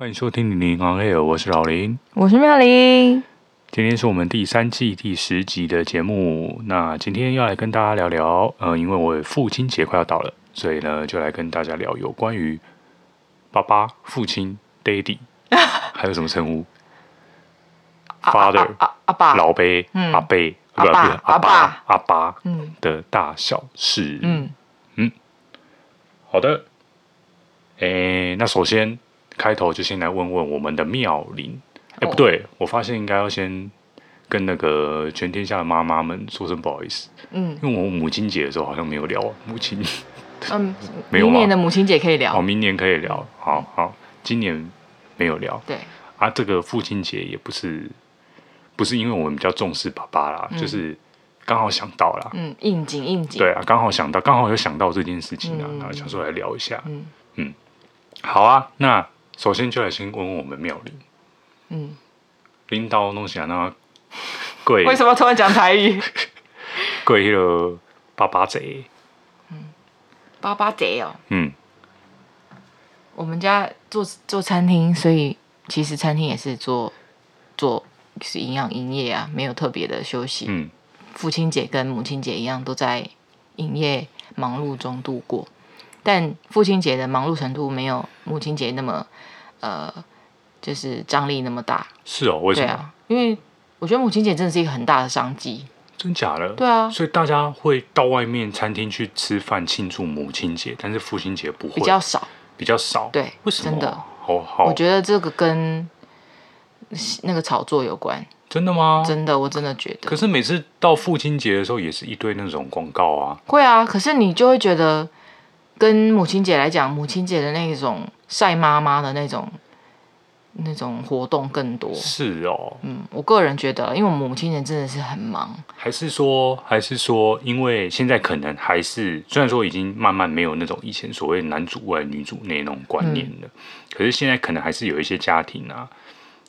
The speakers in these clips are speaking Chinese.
欢迎收听《零零 on air》，我是老林，我是妙玲。今天是我们第三季第十集的节目。那今天要来跟大家聊聊，呃，因为我父亲节快要到了，所以呢，就来跟大家聊有关于爸爸、父亲、Daddy，还有什么称呼？Father、阿爸、老伯、阿伯、阿爸、阿爸、阿爸，嗯的大小事。嗯嗯，好的。诶，那首先。开头就先来问问我们的妙龄，哎，不对，我发现应该要先跟那个全天下的妈妈们说声不好意思，嗯，因为我母亲节的时候好像没有聊母亲，嗯，没有，明年的母亲节可以聊，哦，明年可以聊，好好，今年没有聊，对，啊，这个父亲节也不是，不是因为我们比较重视爸爸啦，嗯、就是刚好想到啦，嗯，应景应景，对啊，刚好想到，刚好有想到这件事情啊，嗯、然后想说来聊一下，嗯。嗯，好啊，那。首先就来先问问我们妙龄，嗯，领导弄起来那贵，为什么突然讲台语？贵那个爸爸贼，嗯，八八贼哦，嗯，我们家做做餐厅，所以其实餐厅也是做做是营养营业啊，没有特别的休息。嗯，父亲节跟母亲节一样，都在营业忙碌中度过。但父亲节的忙碌程度没有母亲节那么，呃，就是张力那么大。是哦，为什么？对啊，因为我觉得母亲节真的是一个很大的商机。真假的？对啊。所以大家会到外面餐厅去吃饭庆祝母亲节，但是父亲节不会。比较少。比较少。对。为什么？真的。好好。我觉得这个跟那个炒作有关。真的吗？真的，我真的觉得。可是每次到父亲节的时候，也是一堆那种广告啊。会啊，可是你就会觉得。跟母亲节来讲，母亲节的那种晒妈妈的那种那种活动更多。是哦，嗯，我个人觉得，因为我母亲节真的是很忙。还是说，还是说，因为现在可能还是虽然说已经慢慢没有那种以前所谓男主外女主内那种观念了，嗯、可是现在可能还是有一些家庭啊，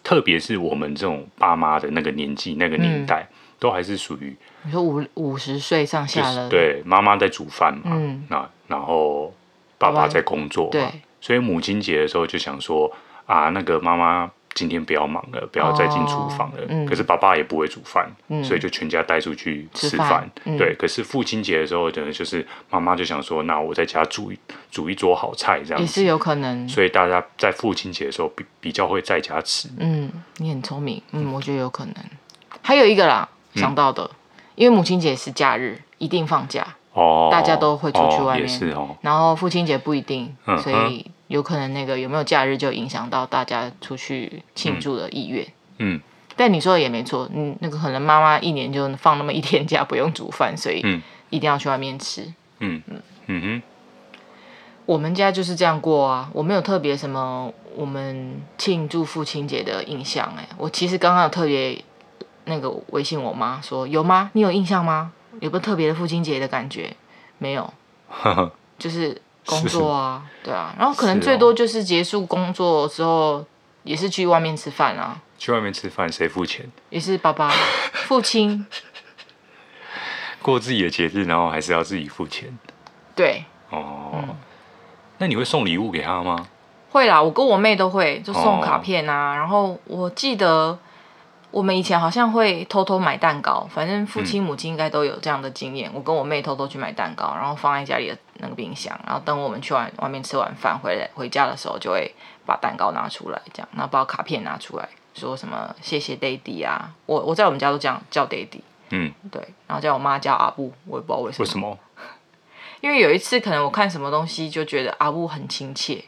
特别是我们这种爸妈的那个年纪、那个年代，嗯、都还是属于你说五五十岁上下了，对，妈妈在煮饭嘛，嗯，那。然后爸爸在工作嘛，对，所以母亲节的时候就想说啊，那个妈妈今天不要忙了，不要再进厨房了。可是爸爸也不会煮饭，所以就全家带出去吃饭。对，可是父亲节的时候，呢，就是妈妈就想说，那我在家煮一煮一桌好菜，这样也是有可能。所以大家在父亲节的时候比比较会在家吃。嗯，你很聪明。嗯，我觉得有可能。还有一个啦，想到的，因为母亲节是假日，一定放假。哦，大家都会出去外面，哦哦、然后父亲节不一定，嗯、所以有可能那个有没有假日就影响到大家出去庆祝的意愿。嗯，但你说的也没错，嗯，那个可能妈妈一年就放那么一天假，不用煮饭，所以一定要去外面吃。嗯嗯嗯哼，我们家就是这样过啊，我没有特别什么我们庆祝父亲节的印象。哎，我其实刚刚有特别那个微信我妈说，有吗？你有印象吗？有个特别的父亲节的感觉没有？就是工作啊，对啊，然后可能最多就是结束工作之后，也是去外面吃饭啊。去外面吃饭，谁付钱？也是爸爸，父亲 过自己的节日，然后还是要自己付钱。对，哦，嗯、那你会送礼物给他吗？会啦，我跟我妹都会，就送卡片啊。哦、然后我记得。我们以前好像会偷偷买蛋糕，反正父亲母亲应该都有这样的经验。嗯、我跟我妹偷偷去买蛋糕，然后放在家里的那个冰箱，然后等我们去外外面吃完饭回来回家的时候，就会把蛋糕拿出来，这样，然后把卡片拿出来，说什么谢谢 Daddy 啊，我我在我们家都这样叫 Daddy，嗯，对，然后叫我妈叫阿布，我也不知道为什么。为什么？因为有一次可能我看什么东西就觉得阿布很亲切，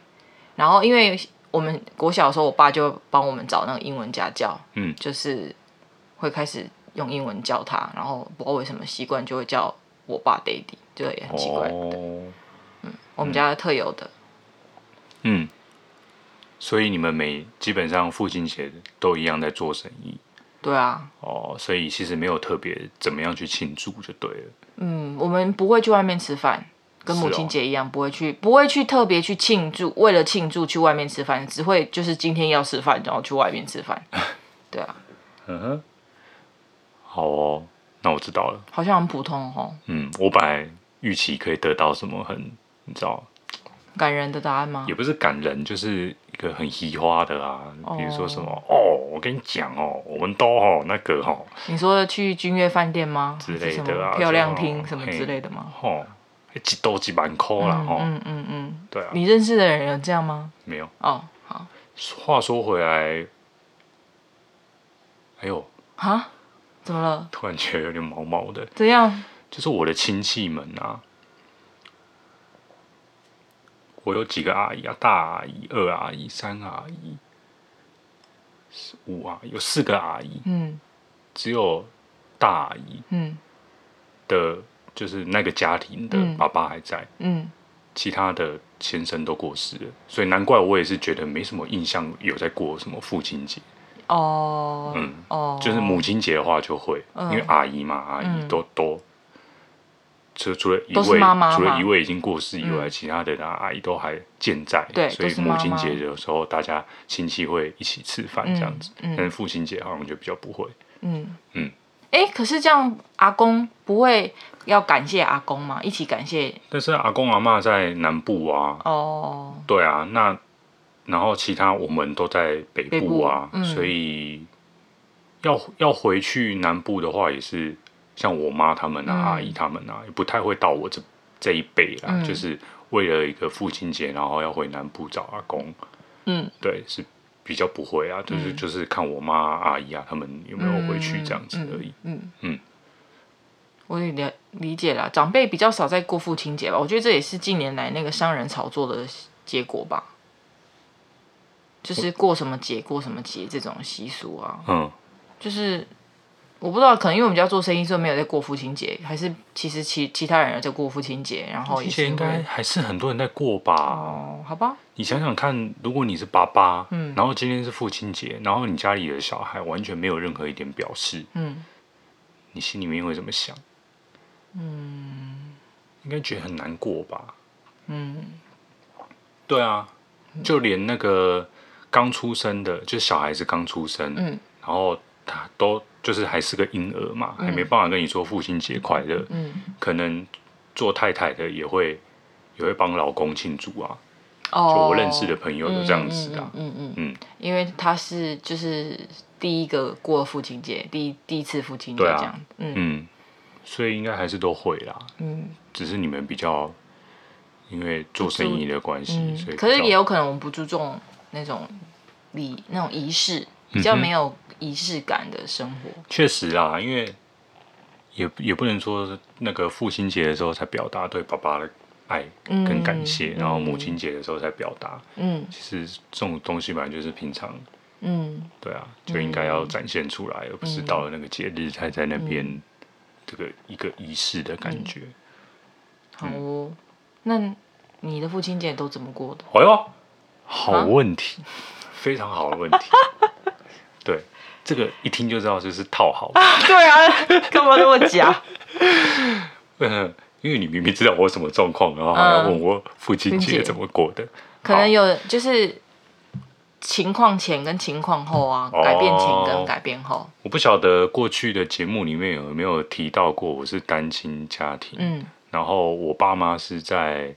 然后因为。我们国小的时候，我爸就帮我们找那个英文家教，嗯，就是会开始用英文教他，然后不知道为什么习惯就会叫我爸 Daddy，就也很奇怪。哦、嗯，我们家的特有的。嗯，所以你们每基本上父亲节都一样在做生意。对啊。哦，所以其实没有特别怎么样去庆祝就对了。嗯，我们不会去外面吃饭，跟母亲节一样，哦、不会去，不会去特别去庆祝，为了庆祝去外面吃饭，只会就是今天要吃饭，然后去外面吃饭。对啊。嗯哼。好哦，那我知道了。好像很普通哦。嗯，我本来预期可以得到什么很，你知道。感人的答案吗？也不是感人，就是一个很喜花的啊。Oh. 比如说什么哦，我跟你讲哦，我们都哦那个哦。你说去君悦饭店吗？之类的啊，漂亮厅什么之类的吗？哦，几多几万块啦哦。嗯嗯嗯，对啊。你认识的人有这样吗？没有。哦，好。话说回来，哎呦，啊，怎么了？突然觉得有点毛毛的。怎样？就是我的亲戚们啊。我有几个阿姨啊，大阿姨、二阿姨、三阿姨、五阿姨，有四个阿姨。嗯，只有大阿姨，嗯，的，就是那个家庭的爸爸还在。嗯，其他的先生都过世了，所以难怪我也是觉得没什么印象有在过什么父亲节。哦，嗯，哦，就是母亲节的话就会，因为阿姨嘛，阿姨都都。除除了一位，除了一位已经过世以外，嗯、其他的阿姨都还健在。对，所以母亲节的时候，大家亲戚会一起吃饭这样子。但是父亲节好像就比较不会。嗯嗯。哎、欸，可是这样阿公不会要感谢阿公嘛？一起感谢。但是阿公阿妈在南部啊。哦。对啊，那然后其他我们都在北部啊，部嗯、所以要要回去南部的话也是。像我妈他们啊，嗯、阿姨他们啊，也不太会到我这这一辈啦。嗯、就是为了一个父亲节，然后要回南部找阿公。嗯，对，是比较不会啊，就是、嗯、就是看我妈阿姨啊，他们有没有回去这样子而已。嗯嗯，我也理理解啦，长辈比较少在过父亲节吧。我觉得这也是近年来那个商人炒作的结果吧。就是过什么节过什么节这种习俗啊。嗯，就是。我不知道，可能因为我们家做生意，所以没有在过父亲节，还是其实其其他人有在过父亲节，然后父亲节应该还是很多人在过吧？哦，好吧。你想想看，如果你是爸爸，嗯，然后今天是父亲节，然后你家里的小孩完全没有任何一点表示，嗯，你心里面会怎么想？嗯，应该觉得很难过吧？嗯，对啊，就连那个刚出生的，就是小孩子刚出生，嗯，然后他都。就是还是个婴儿嘛，还没办法跟你说父亲节快乐。嗯，可能做太太的也会也会帮老公庆祝啊。哦，就我认识的朋友有这样子的。嗯嗯嗯，因为他是就是第一个过父亲节，第一第一次父亲节这样。嗯，所以应该还是都会啦。嗯，只是你们比较因为做生意的关系，所以可是也有可能我们不注重那种礼那种仪式，比较没有。仪式感的生活，确实啦，因为也也不能说那个父亲节的时候才表达对爸爸的爱跟感谢，嗯、然后母亲节的时候才表达。嗯，其实这种东西本来就是平常，嗯，对啊，就应该要展现出来，嗯、而不是到了那个节日才在那边这个一个仪式的感觉。好哦，那你的父亲节都怎么过的？哎呦，好问题，啊、非常好的问题，对。这个一听就知道就是套好的。对啊，干嘛那么假？嗯，因为你明明知道我什么状况，然后还要问我父亲节怎么过的。可能有就是情况前跟情况后啊，改变前跟改变后。我不晓得过去的节目里面有没有提到过我是单亲家庭。嗯，然后我爸妈是在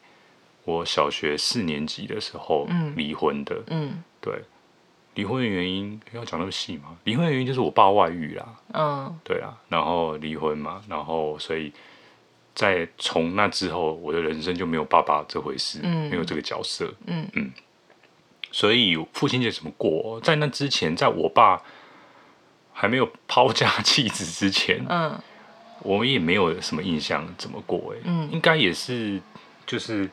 我小学四年级的时候离婚的。嗯，对。离婚的原因要讲那么细吗？离婚的原因就是我爸外遇啦。嗯，对啊，然后离婚嘛，然后所以在从那之后，我的人生就没有爸爸这回事，嗯、没有这个角色。嗯嗯，所以父亲节怎么过？在那之前，在我爸还没有抛家 弃子之前，嗯，我们也没有什么印象怎么过、欸。哎，嗯，应该也是就是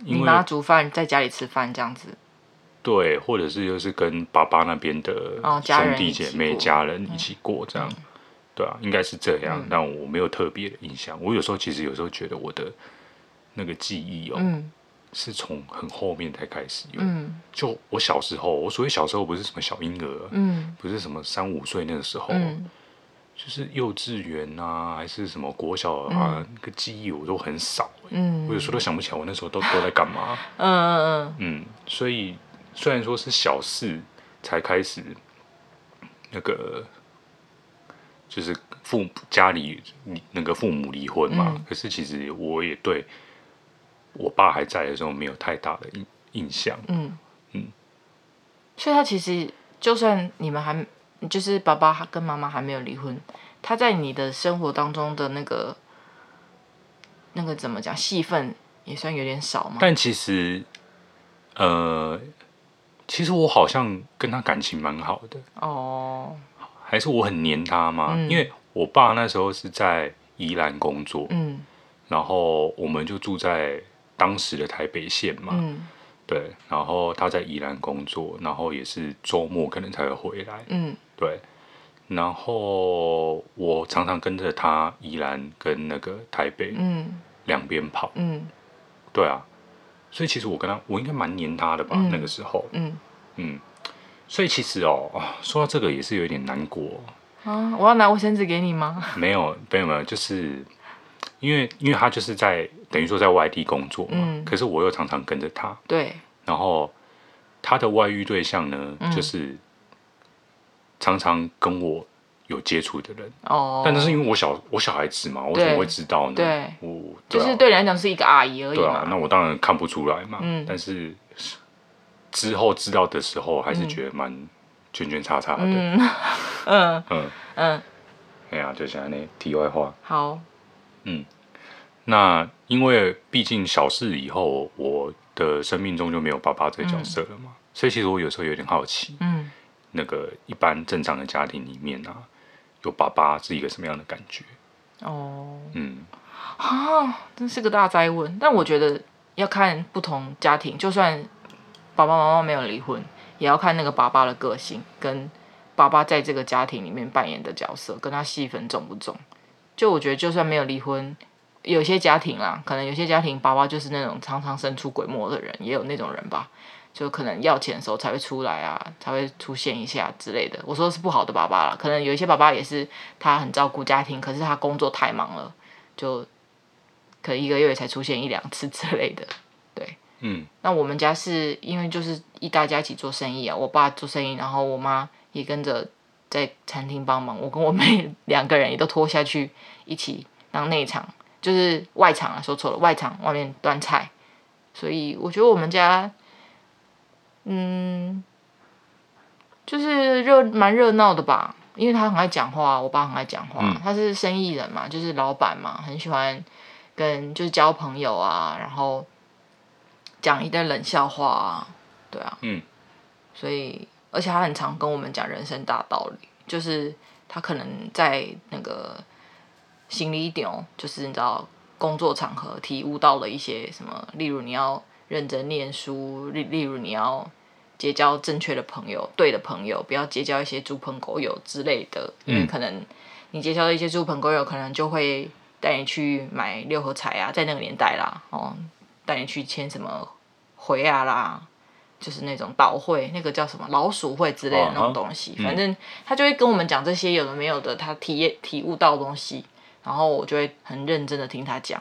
你妈煮饭在家里吃饭这样子。对，或者是就是跟爸爸那边的兄弟姐妹、家人一起过这样，对啊，应该是这样。但我没有特别的印象。我有时候其实有时候觉得我的那个记忆哦，是从很后面才开始有。嗯，就我小时候，我所谓小时候不是什么小婴儿，嗯，不是什么三五岁那个时候，嗯，就是幼稚园啊，还是什么国小啊，嗯、那个记忆我都很少，嗯，我有时候都想不起来我那时候都都在干嘛。嗯嗯嗯嗯，所以虽然说是小四才开始那个，就是父母家里那个父母离婚嘛，嗯、可是其实我也对。我爸还在的时候，没有太大的印印象。嗯嗯，所以他其实就算你们还就是爸爸跟妈妈还没有离婚，他在你的生活当中的那个那个怎么讲戏份也算有点少嘛。但其实，呃，其实我好像跟他感情蛮好的。哦，还是我很黏他嘛？嗯，因为我爸那时候是在宜兰工作，嗯，然后我们就住在。当时的台北县嘛，嗯、对，然后他在宜兰工作，然后也是周末可能才会回来，嗯，对，然后我常常跟着他宜兰跟那个台北，嗯，两边跑，嗯，对啊，所以其实我跟他，我应该蛮黏他的吧，嗯、那个时候，嗯。嗯，所以其实哦，说到这个也是有点难过。啊，我要拿卫生纸给你吗？没有，没有，没有，就是。因为，因为他就是在等于说在外地工作嘛，嗯、可是我又常常跟着他。对。然后他的外遇对象呢，嗯、就是常常跟我有接触的人。哦。但那是因为我小我小孩子嘛，我怎么会知道呢？对。我、啊、就是对人来讲是一个阿姨而已嘛。对啊，那我当然看不出来嘛。嗯。但是之后知道的时候，还是觉得蛮圈圈叉叉的。嗯嗯嗯嗯。哎呀，就像那题外话。好。嗯，那因为毕竟小事以后，我的生命中就没有爸爸这个角色了嘛，嗯、所以其实我有时候有点好奇，嗯，那个一般正常的家庭里面啊，有爸爸是一个什么样的感觉？哦，嗯，啊，真是个大灾问。但我觉得要看不同家庭，就算爸爸妈妈没有离婚，也要看那个爸爸的个性跟爸爸在这个家庭里面扮演的角色，跟他戏份重不重。就我觉得，就算没有离婚，有些家庭啦，可能有些家庭爸爸就是那种常常神出鬼没的人，也有那种人吧。就可能要钱的时候才会出来啊，才会出现一下之类的。我说的是不好的爸爸啦，可能有一些爸爸也是他很照顾家庭，可是他工作太忙了，就可能一个月才出现一两次之类的。对，嗯。那我们家是因为就是一大家一起做生意啊，我爸做生意，然后我妈也跟着。在餐厅帮忙，我跟我妹两个人也都拖下去一起当内场，就是外场啊，说错了，外场外面端菜。所以我觉得我们家，嗯，就是热蛮热闹的吧，因为他很爱讲话，我爸很爱讲话，嗯、他是生意人嘛，就是老板嘛，很喜欢跟就是交朋友啊，然后讲一点冷笑话啊，对啊，嗯，所以。而且他很常跟我们讲人生大道理，就是他可能在那个心里点，就是你知道工作场合体悟到了一些什么，例如你要认真念书，例例如你要结交正确的朋友，对的朋友，不要结交一些猪朋狗友之类的，嗯、因为可能你结交的一些猪朋狗友，可能就会带你去买六合彩啊，在那个年代啦，哦，带你去签什么回啊啦。就是那种赌会，那个叫什么老鼠会之类的那种东西，反正他就会跟我们讲这些有的没有的，他体验体悟到的东西，然后我就会很认真的听他讲。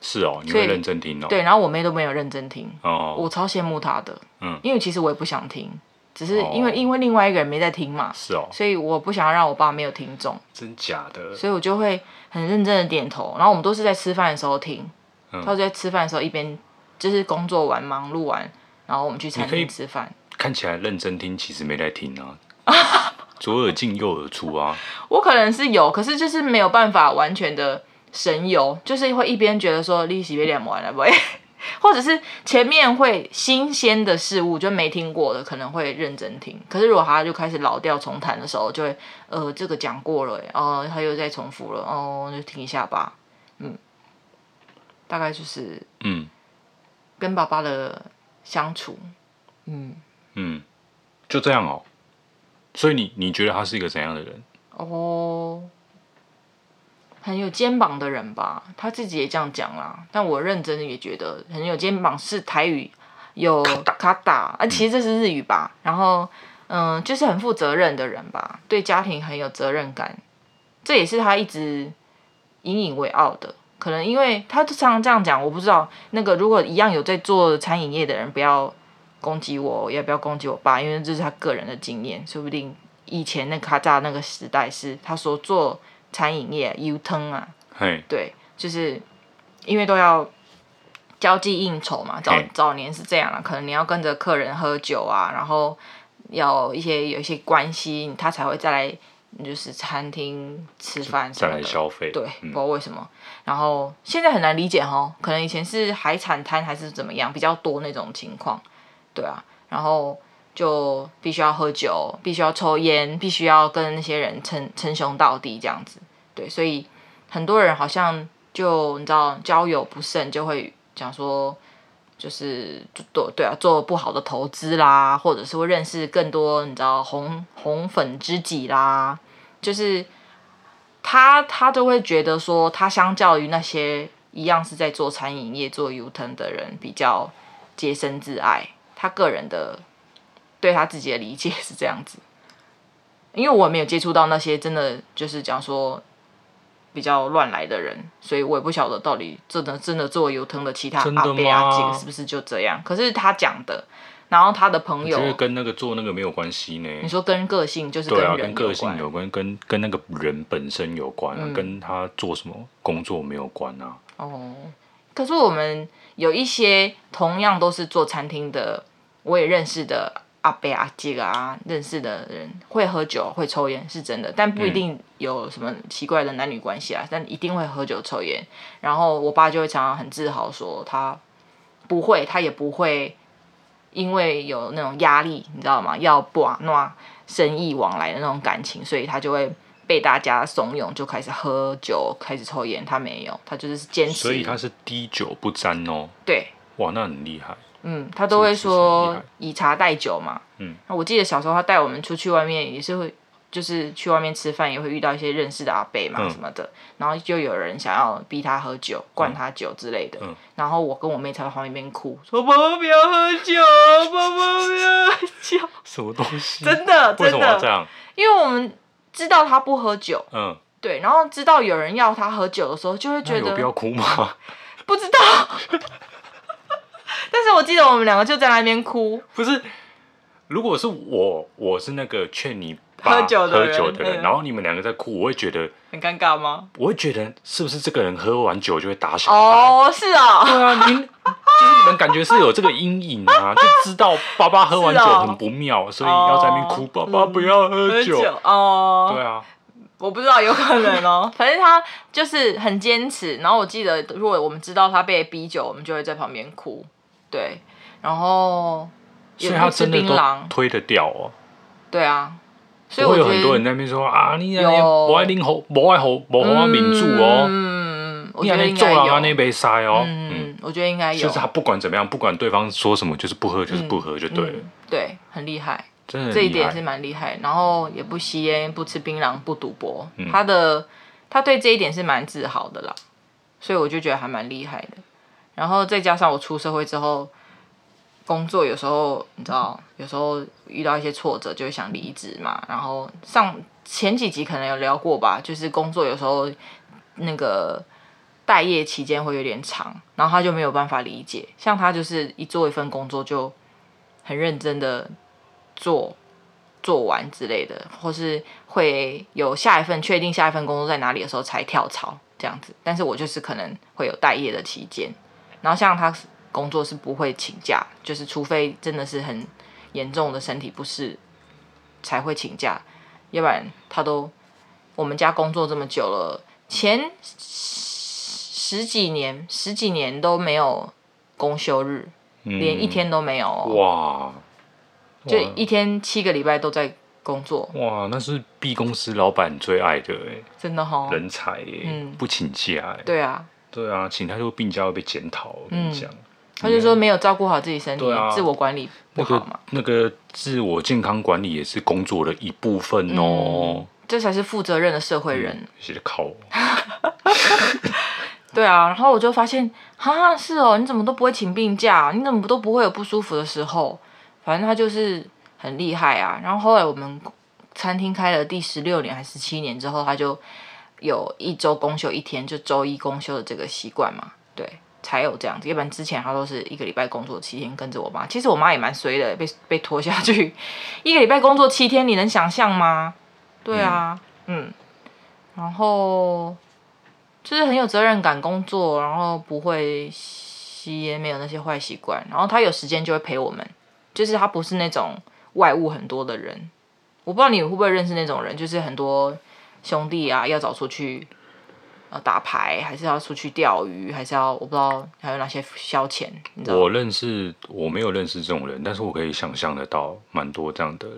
是哦，你会认真听哦。对，然后我妹都没有认真听，哦，我超羡慕她的，嗯，因为其实我也不想听，只是因为、哦、因为另外一个人没在听嘛，是哦，所以我不想要让我爸没有听众。真假的？所以我就会很认真的点头，然后我们都是在吃饭的时候听，嗯、他就在吃饭的时候一边就是工作完忙碌完。然后我们去餐厅吃饭，看起来认真听，其实没在听啊，左耳进右耳出啊。我可能是有，可是就是没有办法完全的神游，就是会一边觉得说利息被两完了不会，或者是前面会新鲜的事物就没听过的，可能会认真听。可是如果他就开始老调重弹的时候，就会呃这个讲过了，哦他又再重复了，哦就听一下吧，嗯，大概就是嗯，跟爸爸的。相处，嗯嗯，就这样哦。所以你你觉得他是一个怎样的人？哦，很有肩膀的人吧，他自己也这样讲啦。但我认真的也觉得很有肩膀是台语有卡达啊，其实这是日语吧。然后嗯，就是很负责任的人吧，对家庭很有责任感，这也是他一直引以为傲的。可能因为他常常这样讲，我不知道那个如果一样有在做餐饮业的人，不要攻击我，也不要攻击我爸，因为这是他个人的经验，说不定以前那卡扎那个时代是他所做。餐饮业油汤啊.对，就是因为都要交际应酬嘛，早早年是这样了，可能你要跟着客人喝酒啊，然后要一些有一些关系，他才会再来就是餐厅吃饭再来消费，对，嗯、不知道为什么。然后现在很难理解哈，可能以前是海产摊还是怎么样比较多那种情况，对啊，然后。就必须要喝酒，必须要抽烟，必须要跟那些人称称兄道弟这样子，对，所以很多人好像就你知道交友不慎，就会讲说，就是做对啊，做不好的投资啦，或者是会认识更多你知道红红粉知己啦，就是他他都会觉得说，他相较于那些一样是在做餐饮业做 U-turn 的人，比较洁身自爱，他个人的。对他自己的理解是这样子，因为我没有接触到那些真的就是讲说比较乱来的人，所以我也不晓得到底真的真的做油藤的其他阿伯阿姐是不是就这样。可是他讲的，然后他的朋友，跟那个做那个没有关系呢。你说跟个性就是对啊，跟个性有关，跟跟那个人本身有关，嗯、跟他做什么工作没有关啊。哦，可是我们有一些同样都是做餐厅的，我也认识的。阿伯阿姐啊，认识的人会喝酒会抽烟是真的，但不一定有什么奇怪的男女关系啊，嗯、但一定会喝酒抽烟。然后我爸就会常常很自豪说他不会，他也不会因为有那种压力，你知道吗？要不啊，那生意往来的那种感情，所以他就会被大家怂恿就开始喝酒，开始抽烟。他没有，他就是坚持。所以他是滴酒不沾哦。对。哇，那很厉害。嗯，他都会说以茶代酒嘛。嗯，那我记得小时候他带我们出去外面也是会，就是去外面吃饭也会遇到一些认识的阿伯嘛什么的，嗯、然后就有人想要逼他喝酒，灌他酒之类的。嗯、然后我跟我妹才在旁边哭，说爸爸不要喝酒，爸爸不要喝酒。什么东西？真的，真的。为什么要这样？因为我们知道他不喝酒。嗯。对，然后知道有人要他喝酒的时候，就会觉得。有必要哭吗？不知道。但是我记得我们两个就在那边哭。不是，如果是我，我是那个劝你喝酒的人，的人嗯、然后你们两个在哭，我会觉得很尴尬吗？我会觉得是不是这个人喝完酒就会打小孩？哦，是啊，对啊，你就是你们感觉是有这个阴影啊，就知道爸爸喝完酒很不妙，哦、所以要在那边哭，爸爸不要喝酒，喝酒哦。对啊，我不知道，有可能哦。反正他就是很坚持。然后我记得，如果我们知道他被逼酒，我们就会在旁边哭。对，然后所以他真的都推得掉哦。对啊，所以会有很多人在那边说啊，你那边不爱喝红，不爱喝，不爱民主哦。嗯，我觉得应该有。那杯塞哦，嗯，我觉得应该有。就是他不管怎么样，不管对方说什么，就是不喝，就是不喝，就对了。对，很厉害，真的，这一点是蛮厉害。然后也不吸烟，不吃槟榔，不赌博。他的他对这一点是蛮自豪的啦，所以我就觉得还蛮厉害的。然后再加上我出社会之后，工作有时候你知道，有时候遇到一些挫折，就会想离职嘛。然后上前几集可能有聊过吧，就是工作有时候那个待业期间会有点长，然后他就没有办法理解。像他就是一做一份工作就很认真的做做完之类的，或是会有下一份确定下一份工作在哪里的时候才跳槽这样子。但是我就是可能会有待业的期间。然后像他工作是不会请假，就是除非真的是很严重的身体不适才会请假，要不然他都我们家工作这么久了，前十几年十几年都没有公休日，嗯、连一天都没有哇，就一天七个礼拜都在工作哇，那是 B 公司老板最爱的哎，真的哈、哦，人才哎，嗯、不请假哎，对啊。对啊，请他就病假会被检讨。我跟你讲，他就说没有照顾好自己身体，自我管理不好嘛。那个自我健康管理也是工作的一部分哦。这才是负责任的社会人。谢谢靠。对啊，然后我就发现，哈，是哦，你怎么都不会请病假？你怎么都不会有不舒服的时候？反正他就是很厉害啊。然后后来我们餐厅开了第十六年还是十七年之后，他就有一周公休一天，就周一公休的这个习惯嘛。对，才有这样子。要不然之前他都是一个礼拜工作七天，跟着我妈。其实我妈也蛮衰的，被被拖下去 一个礼拜工作七天，你能想象吗？对啊，嗯，嗯，然后。就是很有责任感工作，然后不会吸烟，没有那些坏习惯。然后他有时间就会陪我们，就是他不是那种外物很多的人。我不知道你会不会认识那种人，就是很多兄弟啊要找出去打牌，还是要出去钓鱼，还是要我不知道还有哪些消遣。我认识，我没有认识这种人，但是我可以想象得到蛮多这样的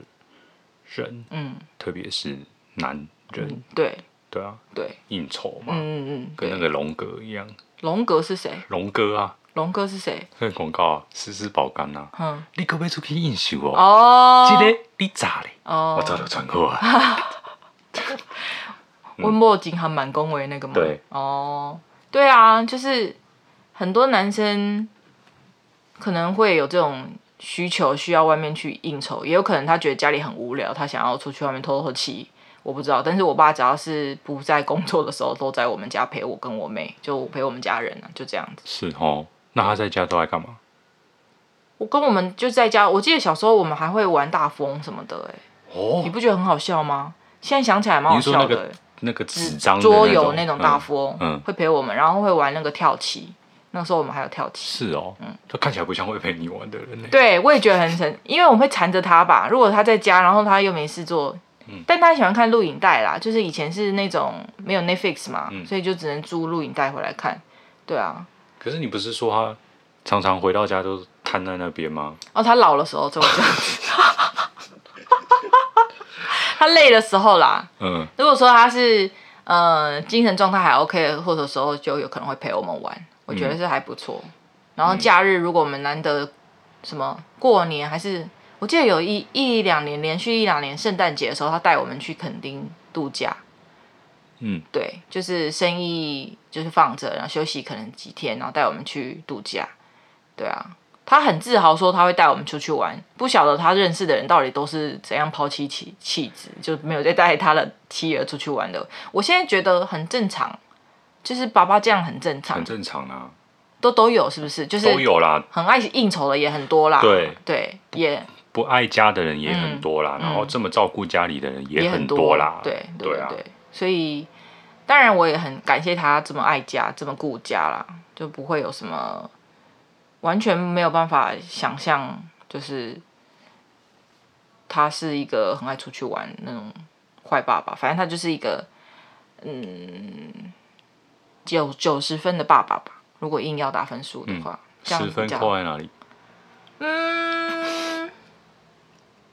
人，嗯，特别是男人，嗯、对。对啊，对，应酬嘛，嗯嗯嗯，跟那个龙哥一样。龙哥是谁？龙哥啊，龙哥是谁？那个广告啊，丝丝保肝啊。嗯，你可不可以出去应酬哦？哦，记得你咋嘞？哦，我早就传过啊。温墨金还蛮恭维那个嘛。对。哦，对啊，就是很多男生可能会有这种需求，需要外面去应酬，也有可能他觉得家里很无聊，他想要出去外面透透气。我不知道，但是我爸只要是不在工作的时候，都在我们家陪我跟我妹，就陪我们家人啊，就这样子。是哦，那他在家都在干嘛？我跟我们就在家，我记得小时候我们还会玩大风什么的，哎，哦，你不觉得很好笑吗？现在想起来蛮好笑的。那个纸张桌游那种大富翁，嗯，会陪我们，然后会玩那个跳棋。那个时候我们还有跳棋。是哦，嗯，他看起来不像会陪你玩的人呢。对，我也觉得很神，因为我们会缠着他吧。如果他在家，然后他又没事做。但他喜欢看录影带啦，就是以前是那种没有 Netflix 嘛，嗯、所以就只能租录影带回来看。对啊。可是你不是说他常常回到家都瘫在那边吗？哦，他老的时候就会这样子。他累的时候啦。嗯。如果说他是呃精神状态还 OK，或者时候就有可能会陪我们玩，我觉得是还不错。嗯、然后假日如果我们难得什么过年还是。我记得有一一两年连续一两年圣诞节的时候，他带我们去垦丁度假。嗯，对，就是生意就是放着，然后休息可能几天，然后带我们去度假。对啊，他很自豪说他会带我们出去玩。不晓得他认识的人到底都是怎样抛弃妻妻子，就没有再带他的妻儿出去玩的。我现在觉得很正常，就是爸爸这样很正常，很正常啊，都都有是不是？就是都有啦，很爱应酬的也很多啦。对对，也。不爱家的人也很多啦，嗯、然后这么照顾家里的人也很多啦。多对对啊，所以当然我也很感谢他这么爱家，这么顾家啦，就不会有什么完全没有办法想象，就是他是一个很爱出去玩那种坏爸爸。反正他就是一个嗯九九十分的爸爸吧。如果硬要打分数的话，十、嗯、分扣在哪里？嗯。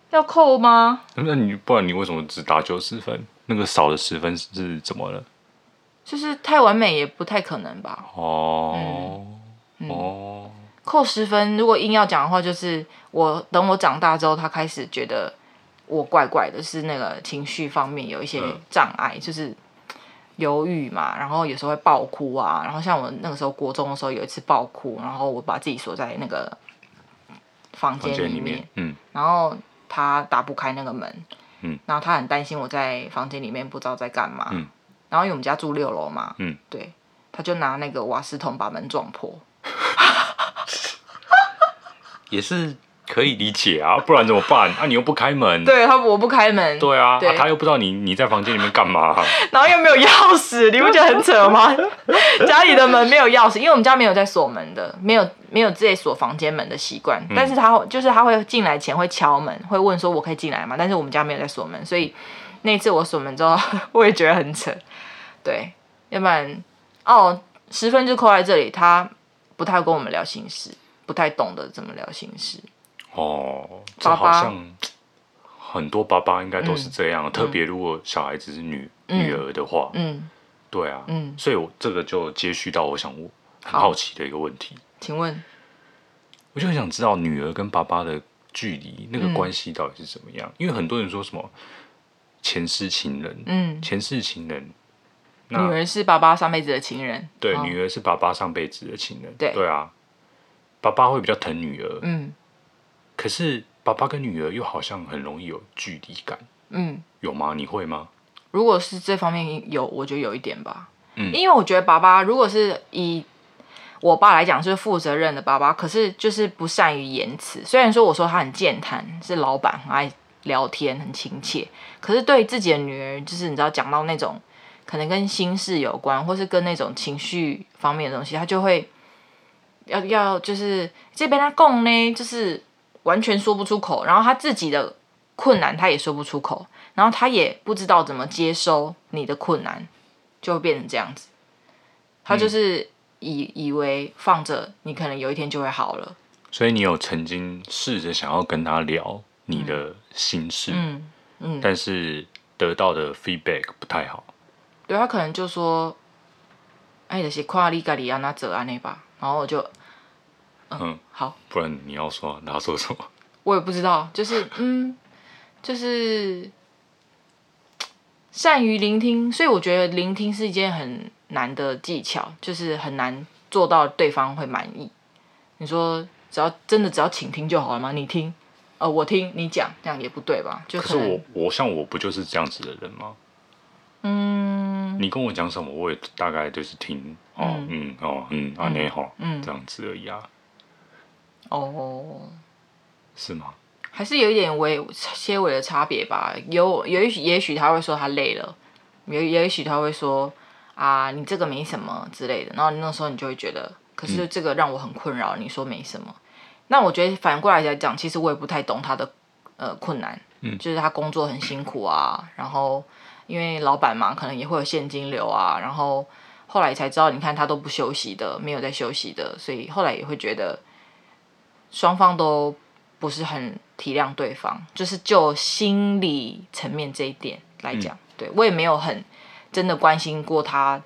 要扣吗？那你不然你为什么只打九十分？那个少的十分是怎么了？就是太完美也不太可能吧。哦，嗯嗯、哦，扣十分，如果硬要讲的话，就是我等我长大之后，他开始觉得我怪怪的，是那个情绪方面有一些障碍，嗯、就是犹豫嘛，然后有时候会爆哭啊，然后像我那个时候国中的时候有一次爆哭，然后我把自己锁在那个房间里面，里面嗯，然后。他打不开那个门，嗯，然后他很担心我在房间里面不知道在干嘛，嗯，然后因为我们家住六楼嘛，嗯，对，他就拿那个瓦斯桶把门撞破，也是。可以理解啊，不然怎么办？啊，你又不开门。对他，我不开门。对啊，对啊，他又不知道你你在房间里面干嘛，然后又没有钥匙，你不觉得很扯吗？家里的门没有钥匙，因为我们家没有在锁门的，没有没有自己锁房间门的习惯。嗯、但是他就是他会进来前会敲门，会问说我可以进来吗？但是我们家没有在锁门，所以那次我锁门之后，我也觉得很扯。对，要不然哦，十分就扣在这里，他不太跟我们聊心事，不太懂得怎么聊心事。哦，这好像很多爸爸应该都是这样，嗯、特别如果小孩子是女、嗯、女儿的话，嗯，对啊，嗯，所以我这个就接续到我想我很好奇的一个问题，请问，我就很想知道女儿跟爸爸的距离那个关系到底是怎么样？嗯、因为很多人说什么前世情人，嗯，前世情人，女儿是爸爸上辈子的情人。对，女儿是爸爸上辈子的情人。对，对啊，爸爸会比较疼女儿。嗯。可是爸爸跟女儿又好像很容易有距离感。嗯。有吗？你会吗？如果是这方面有，我觉得有一点吧。嗯。因为我觉得爸爸如果是以我爸来讲，是负责任的爸爸，可是就是不善于言辞。虽然说我说他很健谈，是老板，很爱聊天，很亲切，可是对自己的女儿，就是你知道讲到那种可能跟心事有关，或是跟那种情绪方面的东西，他就会要要就是这边他供呢，就是完全说不出口，然后他自己的困难他也说不出口，然后他也不知道怎么接收你的困难，就会变成这样子，他就是。嗯以以为放着你可能有一天就会好了，所以你有曾经试着想要跟他聊你的心事，嗯嗯，但是得到的 feedback 不太好。对，他可能就说，哎，就是看你家里安那做安那吧，然后我就，嗯，嗯好，不然你要说他说什么？我也不知道，就是 嗯，就是善于聆听，所以我觉得聆听是一件很。难的技巧就是很难做到对方会满意。你说只要真的只要倾听就好了吗？你听，呃，我听你讲，这样也不对吧？就是我我像我不就是这样子的人吗？嗯，你跟我讲什么，我也大概就是听哦，嗯，嗯哦，嗯啊，你好，嗯，这样子而已啊。哦，是吗？还是有一点微些微的差别吧。有有也许也许他会说他累了，也也许他会说。啊，你这个没什么之类的，然后那时候你就会觉得，可是这个让我很困扰。你说没什么，嗯、那我觉得反过来来讲，其实我也不太懂他的呃困难，嗯，就是他工作很辛苦啊，然后因为老板嘛，可能也会有现金流啊，然后后来才知道，你看他都不休息的，没有在休息的，所以后来也会觉得双方都不是很体谅对方，就是就心理层面这一点来讲，嗯、对我也没有很。真的关心过他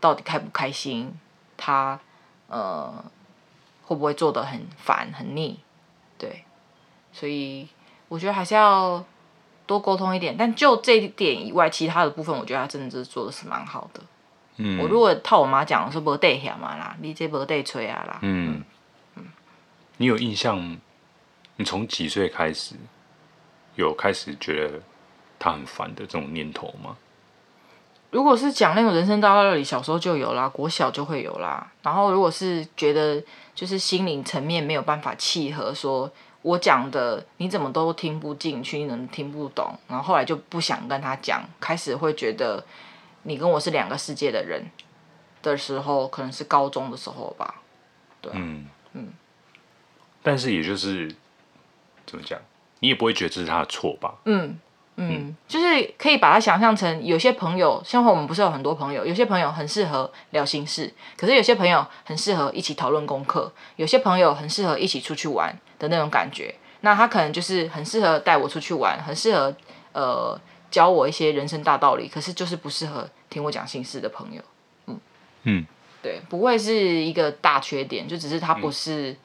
到底开不开心，他呃会不会做的很烦很腻，对，所以我觉得还是要多沟通一点。但就这一点以外，其他的部分，我觉得他真的是做的是蛮好的。嗯，我如果套我妈讲我说无底下嘛啦，你这无底吹啊啦。嗯嗯，你有印象？你从几岁开始有开始觉得他很烦的这种念头吗？如果是讲那种人生大道理，小时候就有啦，国小就会有啦。然后如果是觉得就是心灵层面没有办法契合，说我讲的你怎么都听不进去，你能听不懂，然后后来就不想跟他讲，开始会觉得你跟我是两个世界的人的时候，可能是高中的时候吧。对，嗯嗯。但是也就是怎么讲，你也不会觉得这是他的错吧？嗯。嗯，就是可以把它想象成，有些朋友，像我们不是有很多朋友，有些朋友很适合聊心事，可是有些朋友很适合一起讨论功课，有些朋友很适合一起出去玩的那种感觉。那他可能就是很适合带我出去玩，很适合呃教我一些人生大道理，可是就是不适合听我讲心事的朋友。嗯嗯，对，不会是一个大缺点，就只是他不是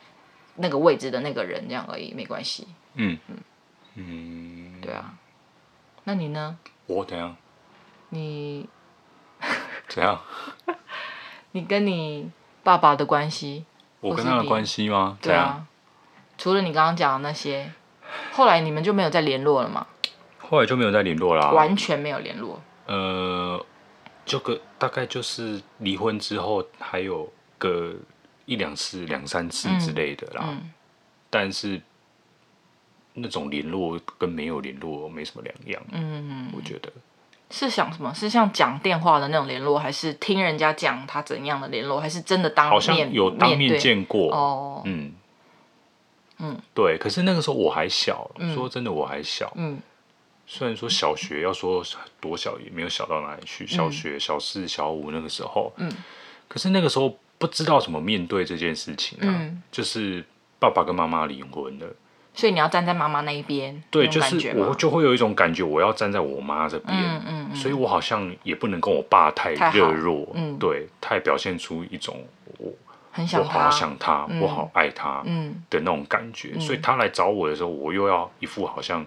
那个位置的那个人这样而已，没关系。嗯嗯嗯，对啊。那你呢？我怎样？你 怎样？你跟你爸爸的关系？我跟他的关系吗？对啊。除了你刚刚讲的那些，后来你们就没有再联络了吗？后来就没有再联络啦。完全没有联络。呃，就个大概就是离婚之后还有个一两次、两三次之类的啦。但是。那种联络跟没有联络没什么两样，嗯，我觉得是想什么？是像讲电话的那种联络，还是听人家讲他怎样的联络，还是真的当面？好像有当面见过哦，嗯嗯，对。可是那个时候我还小，说真的我还小，嗯，虽然说小学要说多小也没有小到哪里去，小学小四小五那个时候，嗯，可是那个时候不知道怎么面对这件事情啊，就是爸爸跟妈妈离婚了。所以你要站在妈妈那一边，对，就是我就会有一种感觉，我要站在我妈这边，嗯嗯，所以我好像也不能跟我爸太热络，嗯，对，太表现出一种我很想我好想他，我好爱他，嗯。的那种感觉，所以他来找我的时候，我又要一副好像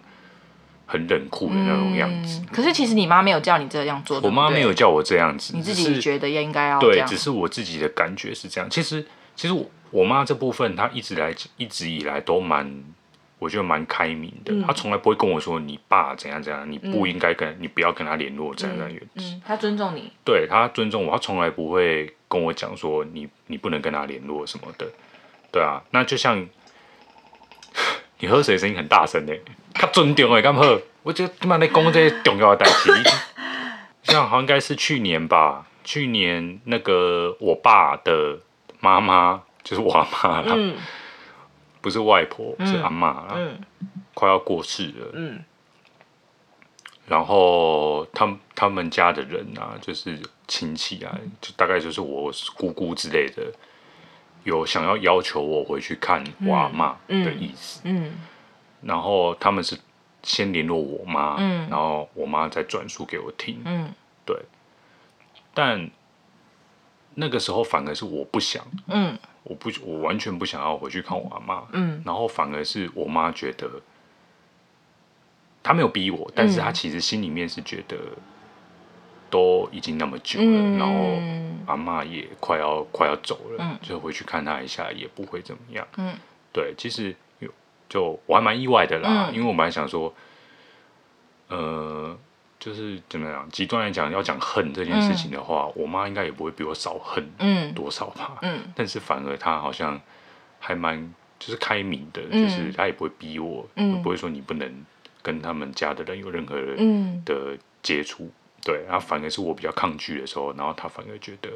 很冷酷的那种样子。可是其实你妈没有叫你这样做，我妈没有叫我这样子，你自己觉得应该要对，只是我自己的感觉是这样。其实其实我我妈这部分，她一直来一直以来都蛮。我觉得蛮开明的，嗯、他从来不会跟我说你爸怎样怎样，你不应该跟、嗯、你不要跟他联络这样那样、嗯。他尊重你，对他尊重我，他从来不会跟我讲说你你不能跟他联络什么的。对啊，那就像你喝水声音很大声的，较尊重哎，干嘛？我觉得他妈在讲这些重要的代志，像好像应该是去年吧，去年那个我爸的妈妈就是我阿妈了。嗯不是外婆，是阿嬷，嗯，快要过世了，嗯，然后他们他们家的人啊，就是亲戚啊，就大概就是我姑姑之类的，有想要要求我回去看我阿妈的意思，嗯，然后他们是先联络我妈，嗯，然后我妈再转述给我听，嗯，对，但那个时候反而是我不想，嗯。我不，我完全不想要回去看我阿妈。嗯，然后反而是我妈觉得，她没有逼我，但是她其实心里面是觉得，都已经那么久了，嗯、然后阿妈也快要快要走了，嗯、就回去看她一下也不会怎么样。嗯，对，其实有就我还蛮意外的啦，嗯、因为我本来想说，呃。就是怎么样？极端来讲，要讲恨这件事情的话，嗯、我妈应该也不会比我少恨多少吧。但是反而她好像还蛮就是开明的，嗯、就是她也不会逼我，嗯、不会说你不能跟他们家的人有任何的接触。嗯、对，然后反而是我比较抗拒的时候，然后他反而觉得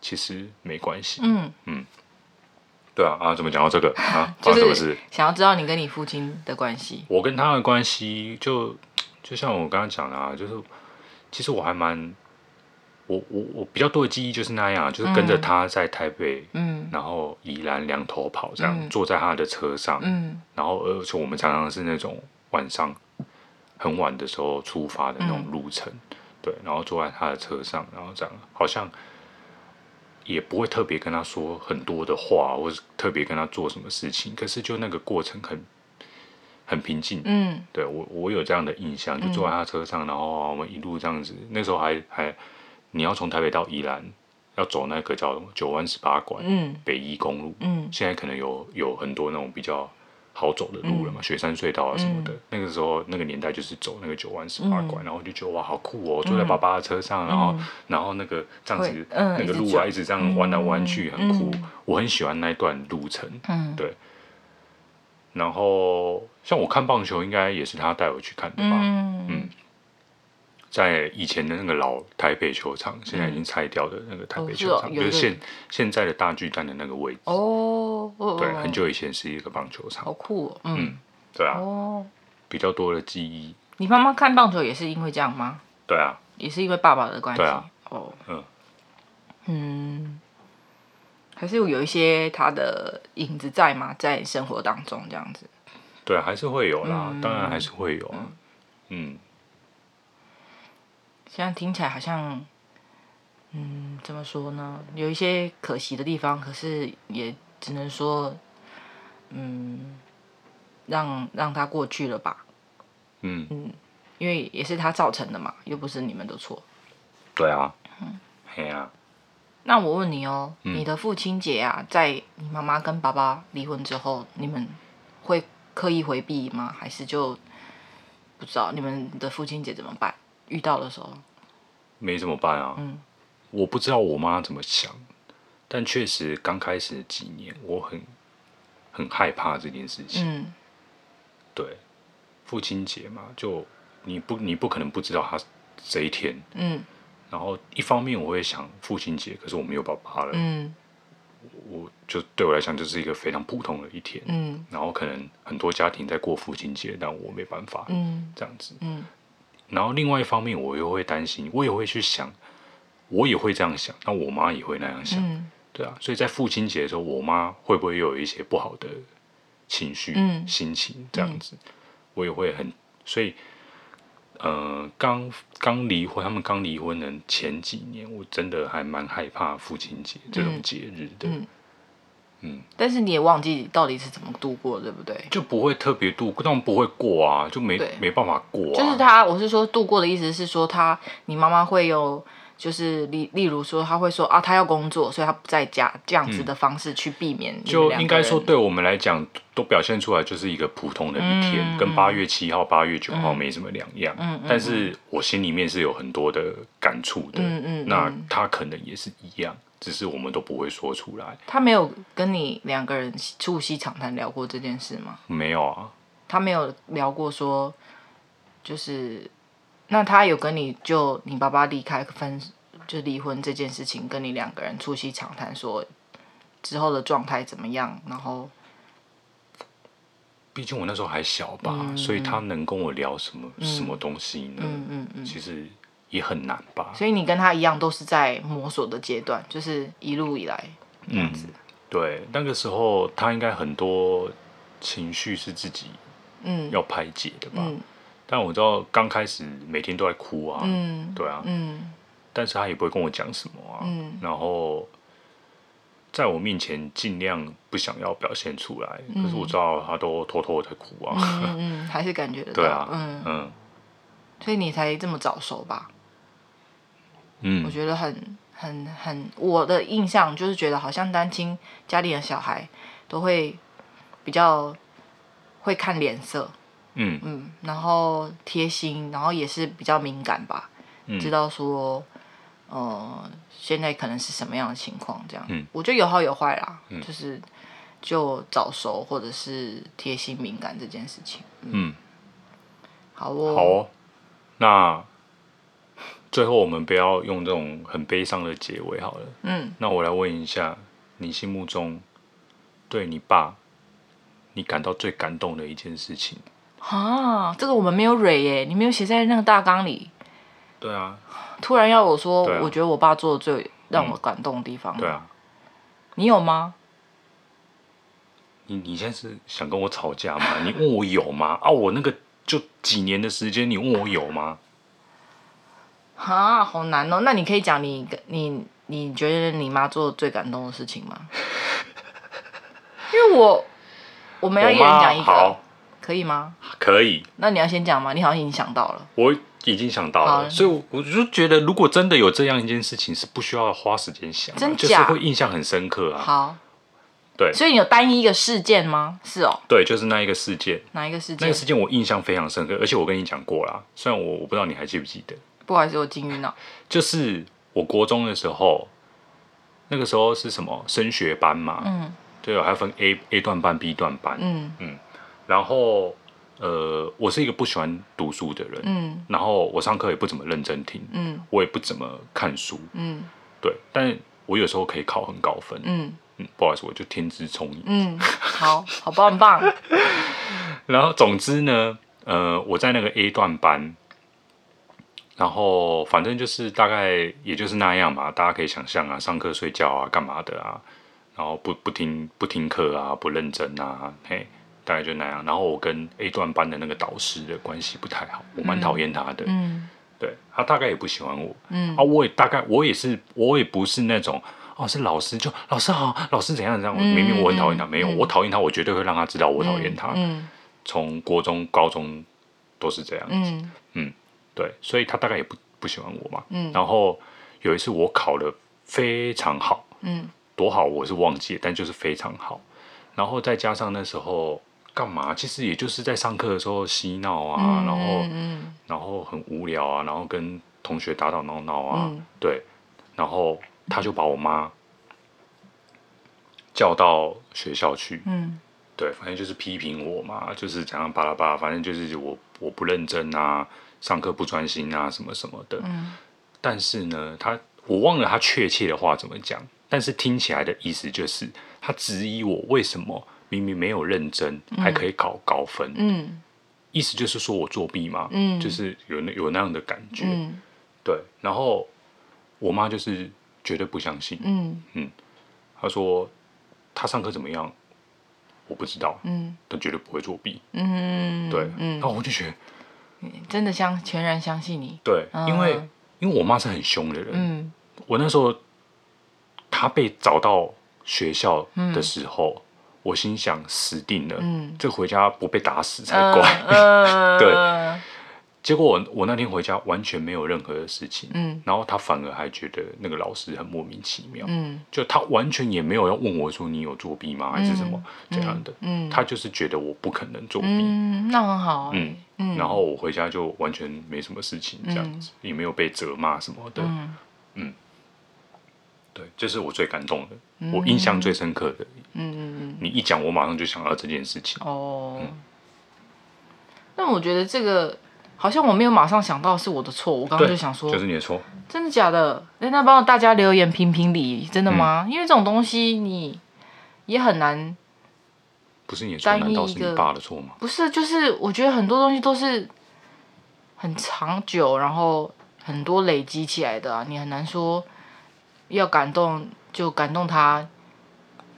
其实没关系。嗯嗯，对啊啊，怎么讲到这个啊？发生什么事？想要知道你跟你父亲的关系。我跟他的关系就。就像我刚刚讲的啊，就是其实我还蛮，我我我比较多的记忆就是那样，就是跟着他在台北，嗯，然后宜兰两头跑，这样、嗯、坐在他的车上，嗯，然后而且我们常常是那种晚上很晚的时候出发的那种路程，嗯、对，然后坐在他的车上，然后这样好像也不会特别跟他说很多的话，或是特别跟他做什么事情，可是就那个过程很。很平静，嗯，对我我有这样的印象，就坐在他车上，嗯、然后我们一路这样子。那时候还还，你要从台北到宜兰，要走那个叫什么九弯十八拐，嗯，北宜公路，嗯，现在可能有有很多那种比较好走的路了嘛，嗯、雪山隧道啊什么的。嗯、那个时候那个年代就是走那个九弯十八拐，嗯、然后就觉得哇好酷哦，坐在爸爸的车上，嗯、然后然后那个这样子，嗯、那个路啊一直这样弯来弯去，很酷，嗯、我很喜欢那段路程，嗯，对。然后，像我看棒球，应该也是他带我去看的吧？嗯，嗯，在以前的那个老台北球场，现在已经拆掉的那个台北球场，就是现现在的大巨蛋的那个位置。哦，对，很久以前是一个棒球场，好酷哦。嗯，对啊。哦，比较多的记忆。你妈妈看棒球也是因为这样吗？对啊，也是因为爸爸的关系。对啊。哦，嗯，嗯。还是有一些他的影子在吗？在生活当中这样子，对，还是会有啦，嗯、当然还是会有，嗯，嗯，现在听起来好像，嗯，怎么说呢？有一些可惜的地方，可是也只能说，嗯，让让他过去了吧，嗯嗯，因为也是他造成的嘛，又不是你们的错，对啊，嗯，嘿啊。那我问你哦，嗯、你的父亲节啊，在你妈妈跟爸爸离婚之后，你们会刻意回避吗？还是就不知道你们的父亲节怎么办？遇到的时候，没怎么办啊。嗯，我不知道我妈怎么想，但确实刚开始的几年，我很很害怕这件事情。嗯，对，父亲节嘛，就你不你不可能不知道他这一天。嗯。然后一方面我会想父亲节，可是我没有爸爸了，嗯，我就对我来讲就是一个非常普通的一天，嗯，然后可能很多家庭在过父亲节，但我没办法，嗯，这样子，嗯，然后另外一方面我又会担心，我也会去想，我也会这样想，那我妈也会那样想，嗯，对啊，所以在父亲节的时候，我妈会不会有一些不好的情绪、嗯、心情这样子，我也会很，所以。呃，刚刚离婚，他们刚离婚的前几年，我真的还蛮害怕父亲节这种节日的。嗯嗯、嗯，但是你也忘记到底是怎么度过，对不对？就不会特别度过，当然不会过啊，就没没办法过、啊。就是他，我是说度过的意思是说他，你妈妈会有，就是例例如说，他会说啊，他要工作，所以他不在家，这样子的方式去避免。就应该说，对我们来讲，都表现出来就是一个普通的一天，嗯、跟八月七号、八月九号没什么两样。嗯，但是我心里面是有很多的感触的。嗯嗯，那他可能也是一样。只是我们都不会说出来。他没有跟你两个人促膝长谈聊过这件事吗？没有啊。他没有聊过说，就是那他有跟你就你爸爸离开分就离婚这件事情，跟你两个人促膝长谈说之后的状态怎么样？然后，毕竟我那时候还小吧，所以他能跟我聊什么、嗯、什么东西呢？嗯嗯嗯，其实。也很难吧，所以你跟他一样，都是在摸索的阶段，就是一路以来这样子。嗯，对，那个时候他应该很多情绪是自己嗯。要排解的吧。嗯，但我知道刚开始每天都在哭啊，嗯，对啊，嗯，但是他也不会跟我讲什么啊，嗯，然后在我面前尽量不想要表现出来，嗯，可是我知道他都偷偷的在哭啊，嗯嗯，还是感觉得到，对啊，嗯。嗯，所以你才这么早熟吧？嗯，我觉得很很很，我的印象就是觉得好像单亲家里的小孩都会比较会看脸色，嗯。嗯，然后贴心，然后也是比较敏感吧，嗯、知道说，呃，现在可能是什么样的情况这样，嗯，我觉得有好有坏啦，嗯、就是就早熟或者是贴心敏感这件事情，嗯，嗯。好哦，好哦，那。最后，我们不要用这种很悲伤的结尾好了。嗯，那我来问一下，你心目中对你爸，你感到最感动的一件事情？啊，这个我们没有蕊耶，你没有写在那个大纲里。对啊。突然要我说，啊、我觉得我爸做的最让我感动的地方。对啊。你有吗？你你现在是想跟我吵架吗？你问我有吗？啊，我那个就几年的时间，你问我有吗？啊，好难哦！那你可以讲你你你觉得你妈做的最感动的事情吗？因为我我们要一人讲一个，可以吗？可以。那你要先讲吗？你好像已经想到了。我已经想到了，所以我就觉得，如果真的有这样一件事情，是不需要花时间想，真假？就是会印象很深刻啊。好，对。所以你有单一一个事件吗？是哦。对，就是那一个事件。哪一个事件？那个事件我印象非常深刻，而且我跟你讲过啦。虽然我我不知道你还记不记得。不好意思，我金晕了。就是我国中的时候，那个时候是什么升学班嘛？嗯，对，还要分 A A 段班、B 段班。嗯嗯，然后呃，我是一个不喜欢读书的人。嗯，然后我上课也不怎么认真听。嗯，我也不怎么看书。嗯，对，但我有时候可以考很高分。嗯嗯，不好意思，我就天资聪颖。嗯，好，好棒棒。然后总之呢，呃，我在那个 A 段班。然后反正就是大概也就是那样嘛，大家可以想象啊，上课睡觉啊，干嘛的啊，然后不不听不听课啊，不认真啊，嘿，大概就那样。然后我跟 A 段班的那个导师的关系不太好，我蛮讨厌他的，嗯，对，他大概也不喜欢我，嗯，啊，我也大概我也是我也不是那种哦，是老师就老师好，老师怎样怎样，明明我很讨厌他，没有，我讨厌他，我绝对会让他知道我讨厌他，嗯，从国中高中都是这样子，嗯。嗯对，所以他大概也不不喜欢我嘛。嗯。然后有一次我考的非常好，嗯，多好我是忘记了，但就是非常好。然后再加上那时候干嘛？其实也就是在上课的时候嬉闹啊，嗯、然后嗯，然后很无聊啊，然后跟同学打打闹闹啊，嗯、对。然后他就把我妈叫到学校去，嗯，对，反正就是批评我嘛，就是怎样巴拉巴拉，反正就是我我不认真啊。上课不专心啊，什么什么的。嗯。但是呢，他我忘了他确切的话怎么讲，但是听起来的意思就是他质疑我为什么明明没有认真，还可以考高分。嗯。意思就是说我作弊嘛。嗯。就是有那有那样的感觉。嗯。对。然后我妈就是绝对不相信。嗯。嗯。她说他上课怎么样？我不知道。嗯。但绝对不会作弊。嗯。对。嗯。然后我就觉得。真的相全然相信你，对，因为、嗯、因为我妈是很凶的人，嗯，我那时候她被找到学校的时候，嗯、我心想死定了，嗯，这回家不被打死才怪，嗯、对。结果我我那天回家完全没有任何的事情，嗯，然后他反而还觉得那个老师很莫名其妙，嗯，就他完全也没有要问我说你有作弊吗，还是什么这样的，嗯，他就是觉得我不可能作弊，嗯，那很好，嗯。嗯，然后我回家就完全没什么事情，这样子也没有被责骂什么的，嗯，对，这是我最感动的，我印象最深刻的，嗯嗯嗯，你一讲我马上就想到这件事情，哦，那我觉得这个。好像我没有马上想到是我的错，我刚刚就想说，就是你的错，真的假的？那帮大家留言评评理，真的吗？嗯、因为这种东西你也很难，不是你的错，难道是你爸的错吗？不是，就是我觉得很多东西都是很长久，然后很多累积起来的、啊，你很难说要感动就感动他。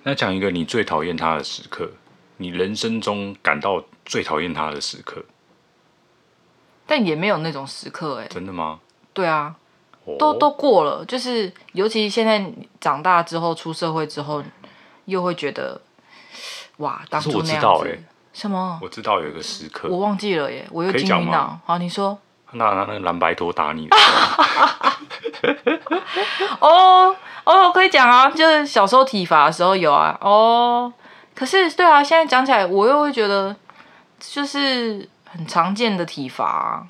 那讲一个你最讨厌他的时刻，你人生中感到最讨厌他的时刻。但也没有那种时刻哎，真的吗？对啊，都都过了，就是尤其现在长大之后，出社会之后，又会觉得哇，当初那道哎，什么？我知道有一个时刻，我忘记了耶，我又惊晕了。好，你说。那那那个蓝白拖打你。哦哦，可以讲啊，就是小时候体罚的时候有啊。哦，可是对啊，现在讲起来，我又会觉得就是。很常见的体罚啊，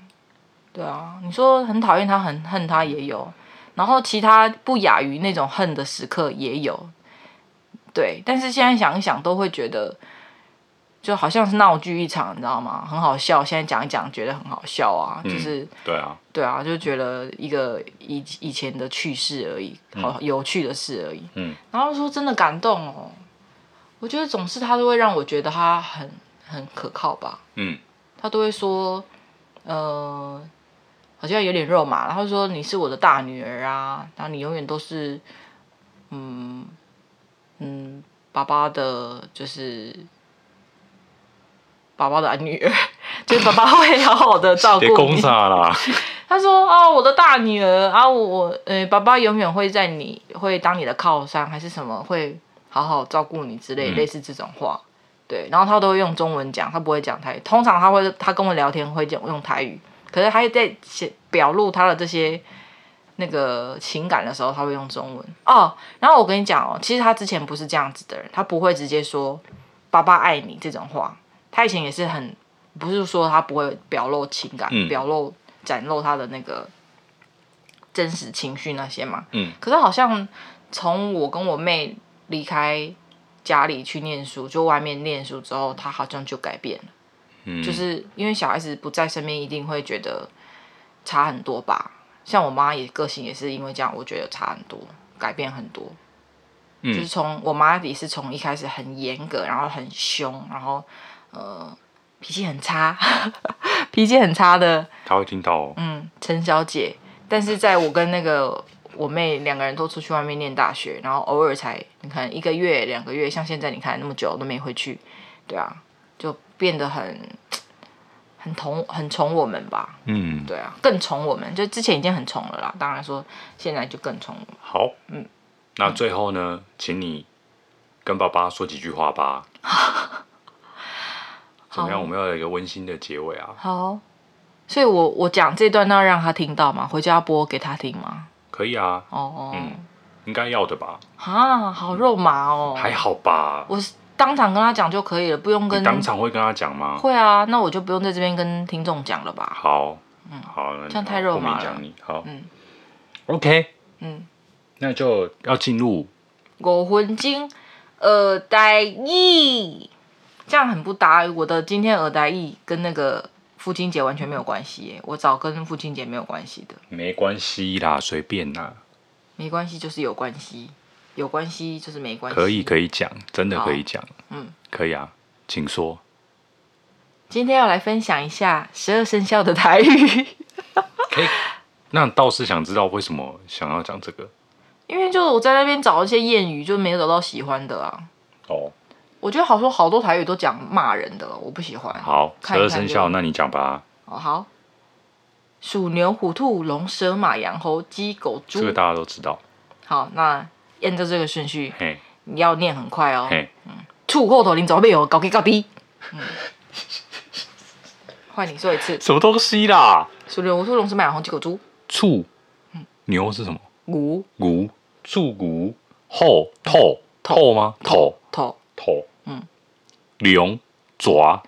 对啊，你说很讨厌他，很恨他也有，然后其他不亚于那种恨的时刻也有，对，但是现在想一想，都会觉得就好像是闹剧一场，你知道吗？很好笑，现在讲一讲，觉得很好笑啊，嗯、就是对啊，对啊，就觉得一个以以前的趣事而已，好有趣的事而已，嗯，然后说真的感动哦，我觉得总是他都会让我觉得他很很可靠吧，嗯。他都会说，呃，好像有点肉麻，然后说你是我的大女儿啊，然后你永远都是，嗯嗯，爸爸的，就是爸爸的女儿，就是爸爸会好好的照顾你。别攻杀啦！他说哦，我的大女儿啊，我呃，爸爸永远会在你会当你的靠山，还是什么，会好好照顾你之类，嗯、类似这种话。对，然后他都会用中文讲，他不会讲台语。通常他会，他跟我聊天会讲用台语，可是他在写表露他的这些那个情感的时候，他会用中文哦。然后我跟你讲哦，其实他之前不是这样子的人，他不会直接说“爸爸爱你”这种话。他以前也是很，不是说他不会表露情感，嗯、表露展露他的那个真实情绪那些嘛。嗯。可是好像从我跟我妹离开。家里去念书，就外面念书之后，他好像就改变了。嗯，就是因为小孩子不在身边，一定会觉得差很多吧。像我妈也个性也是因为这样，我觉得差很多，改变很多。嗯，就是从我妈也是从一开始很严格，然后很凶，然后呃脾气很差，脾气很差的。他会听到哦。嗯，陈小姐，但是在我跟那个。我妹两个人都出去外面念大学，然后偶尔才你看一个月两个月，像现在你看那么久都没回去，对啊，就变得很很宠很宠我们吧，嗯，对啊，更宠我们，就之前已经很宠了啦，当然说现在就更宠。好，嗯，那最后呢，请你跟爸爸说几句话吧。怎么样？我们要有一个温馨的结尾啊。好，所以我我讲这段要让他听到吗？回家播给他听吗？可以啊，哦，嗯，应该要的吧？啊，好肉麻哦，还好吧？我当场跟他讲就可以了，不用跟。当场会跟他讲吗？会啊，那我就不用在这边跟听众讲了吧？好，嗯，好，这样太肉麻了。讲你，好，嗯，OK，嗯，那就要进入五分钟耳台语，这样很不搭。我的今天耳代意跟那个。父亲节完全没有关系耶，我找跟父亲节没有关系的。没关系啦，随便啦。没关系就是有关系，有关系就是没关系。可以可以讲，真的可以讲。嗯，可以啊，请说。今天要来分享一下十二生肖的台语。可以。那倒是想知道为什么想要讲这个？因为就是我在那边找一些谚语，就没有找到喜欢的啊。哦。我觉得好说好多台语都讲骂人的，我不喜欢。好，十二生肖，那你讲吧。哦，好。鼠牛虎兔龙蛇马羊猴鸡狗猪。这个大家都知道。好，那按照这个顺序，嘿，你要念很快哦。嗯，兔后头林走背哦，高低高低。嗯，换你说一次。什么东西啦？鼠牛，虎兔龙蛇马羊猴鸡狗猪。畜，牛是什么？牛。牛，畜牛，后头头吗？头头头。嗯，龙爪。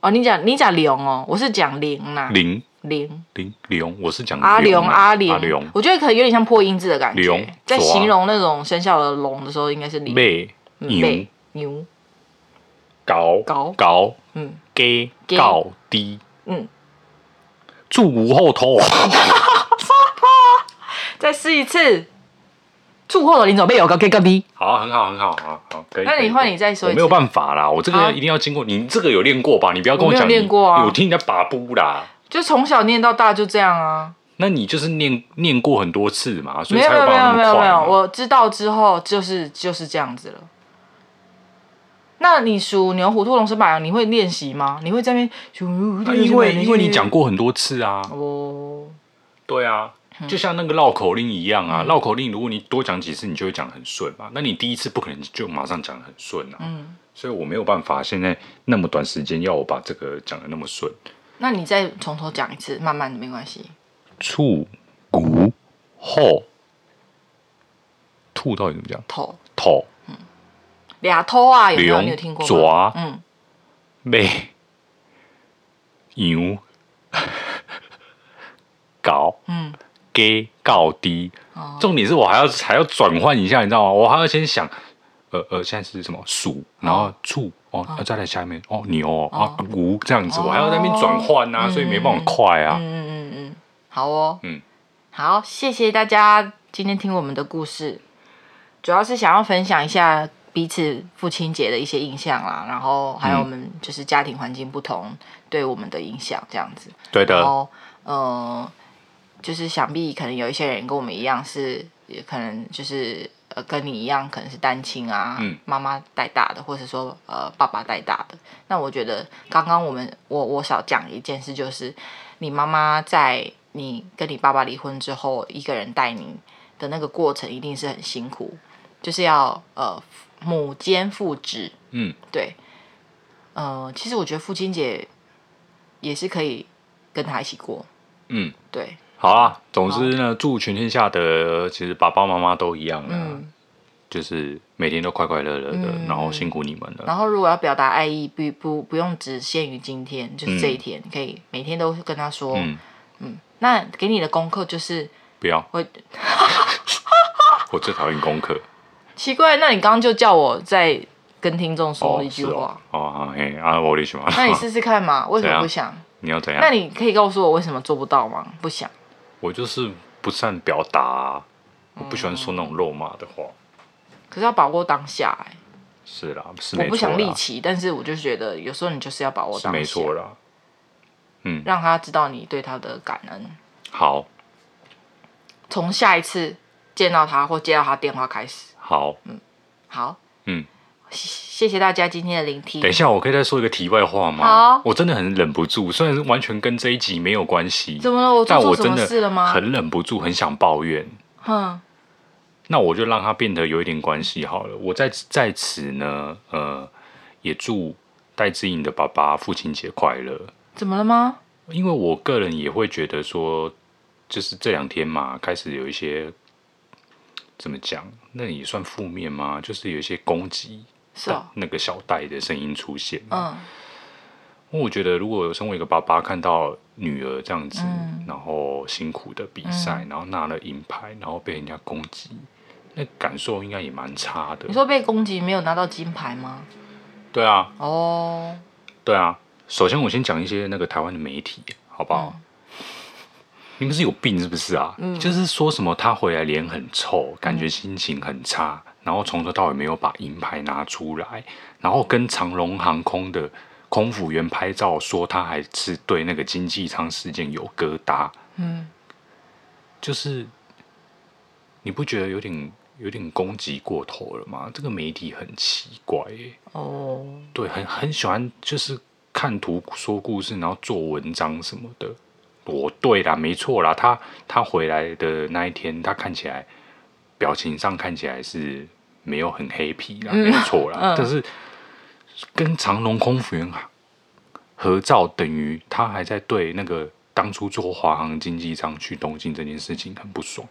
哦，你讲你讲龙哦，我是讲灵呐。灵。零零龙，我是讲阿龙阿龙，我觉得可能有点像破音字的感觉，在形容那种生肖的龙的时候，应该是零。牛。牛。高高高，嗯，给高低，嗯，祝无后头，再试一次，住后的林总被有个 K 个 B，好，很好，很好，好好，可以。那你换你再说一次，没有办法啦，我这个一定要经过你这个有练过吧？你不要跟我讲练过啊，有听人家把布啦。就从小念到大就这样啊？那你就是念念过很多次嘛，所以才。没有没有没有没有，我知道之后就是就是这样子了。那你属牛、虎、兔、龙、蛇、马、羊，你会练习吗？你会在那边？因为因为你讲过很多次啊。哦。对啊，就像那个绕口令一样啊，绕口令如果你多讲几次，你就会讲得很顺嘛。那你第一次不可能就马上讲得很顺啊。嗯。所以我没有办法现在那么短时间要我把这个讲的那么顺。那你再从头讲一次，慢慢的没关系。兔骨后，兔到底怎么讲？头头，嗯，俩头啊，有没有？你有听过吗？爪，嗯，马，牛，搞，嗯，低高低。重点是我还要还要转换一下，你知道吗？我还要先想，呃呃，现在是什么？鼠，然后兔。哦，那再来下面哦，牛啊，牛这样子，我还要在那边转换啊，所以没办法快啊。嗯嗯嗯，好哦，嗯，好，谢谢大家今天听我们的故事，主要是想要分享一下彼此父亲节的一些印象啦，然后还有我们就是家庭环境不同对我们的影响这样子。对的。然后，呃，就是想必可能有一些人跟我们一样是，也可能就是。呃，跟你一样，可能是单亲啊，妈妈带大的，或者说呃爸爸带大的。那我觉得刚刚我们我我少讲一件事，就是你妈妈在你跟你爸爸离婚之后，一个人带你的那个过程，一定是很辛苦，就是要呃母兼父职。嗯，对。呃，其实我觉得父亲节也是可以跟他一起过。嗯，对。好啦，总之呢，祝全天下的其实爸爸妈妈都一样啊，嗯、就是每天都快快乐乐的，嗯、然后辛苦你们了。然后如果要表达爱意，不不不用只限于今天，就是这一天，嗯、可以每天都跟他说。嗯，嗯，那给你的功课就是不要我 我最讨厌功课。奇怪，那你刚刚就叫我再跟听众说一句话哦，哦，嘿，啊，我的什么？那你试试看嘛，为什么 不想？你要怎样？那你可以告诉我为什么做不到吗？不想。我就是不善表达、啊，我不喜欢说那种肉麻的话。可是要把握当下、欸，哎。是啦，是我不想立起，但是我就觉得有时候你就是要把握当下。没错啦。嗯。让他知道你对他的感恩。好。从下一次见到他或接到他电话开始。好。嗯。好。嗯。谢谢大家今天的聆听。等一下，我可以再说一个题外话吗？好，我真的很忍不住，虽然是完全跟这一集没有关系。怎么了？我做错什么事了吗？很忍不住，很想抱怨。哼。那我就让它变得有一点关系好了。我在在此呢，呃，也祝戴志颖的爸爸父亲节快乐。怎么了吗？因为我个人也会觉得说，就是这两天嘛，开始有一些怎么讲，那也算负面吗？就是有一些攻击。是那个小戴的声音出现。嗯，我觉得如果有身为一个爸爸看到女儿这样子，嗯、然后辛苦的比赛，嗯、然后拿了银牌，然后被人家攻击，那感受应该也蛮差的。你说被攻击没有拿到金牌吗？对啊。哦。对啊。首先我先讲一些那个台湾的媒体，好不好？嗯、你们是有病是不是啊？嗯、就是说什么他回来脸很臭，感觉心情很差。然后从头到尾没有把银牌拿出来，然后跟长龙航空的空服员拍照，说他还是对那个经济舱事件有疙瘩。嗯，就是你不觉得有点有点攻击过头了吗？这个媒体很奇怪耶。哦，对，很很喜欢就是看图说故事，然后做文章什么的。我对啦，没错啦，他他回来的那一天，他看起来。表情上看起来是没有很黑皮啦，没错啦。嗯、但是跟长隆空服员合照，等于他还在对那个当初坐华航经济舱去东京这件事情很不爽。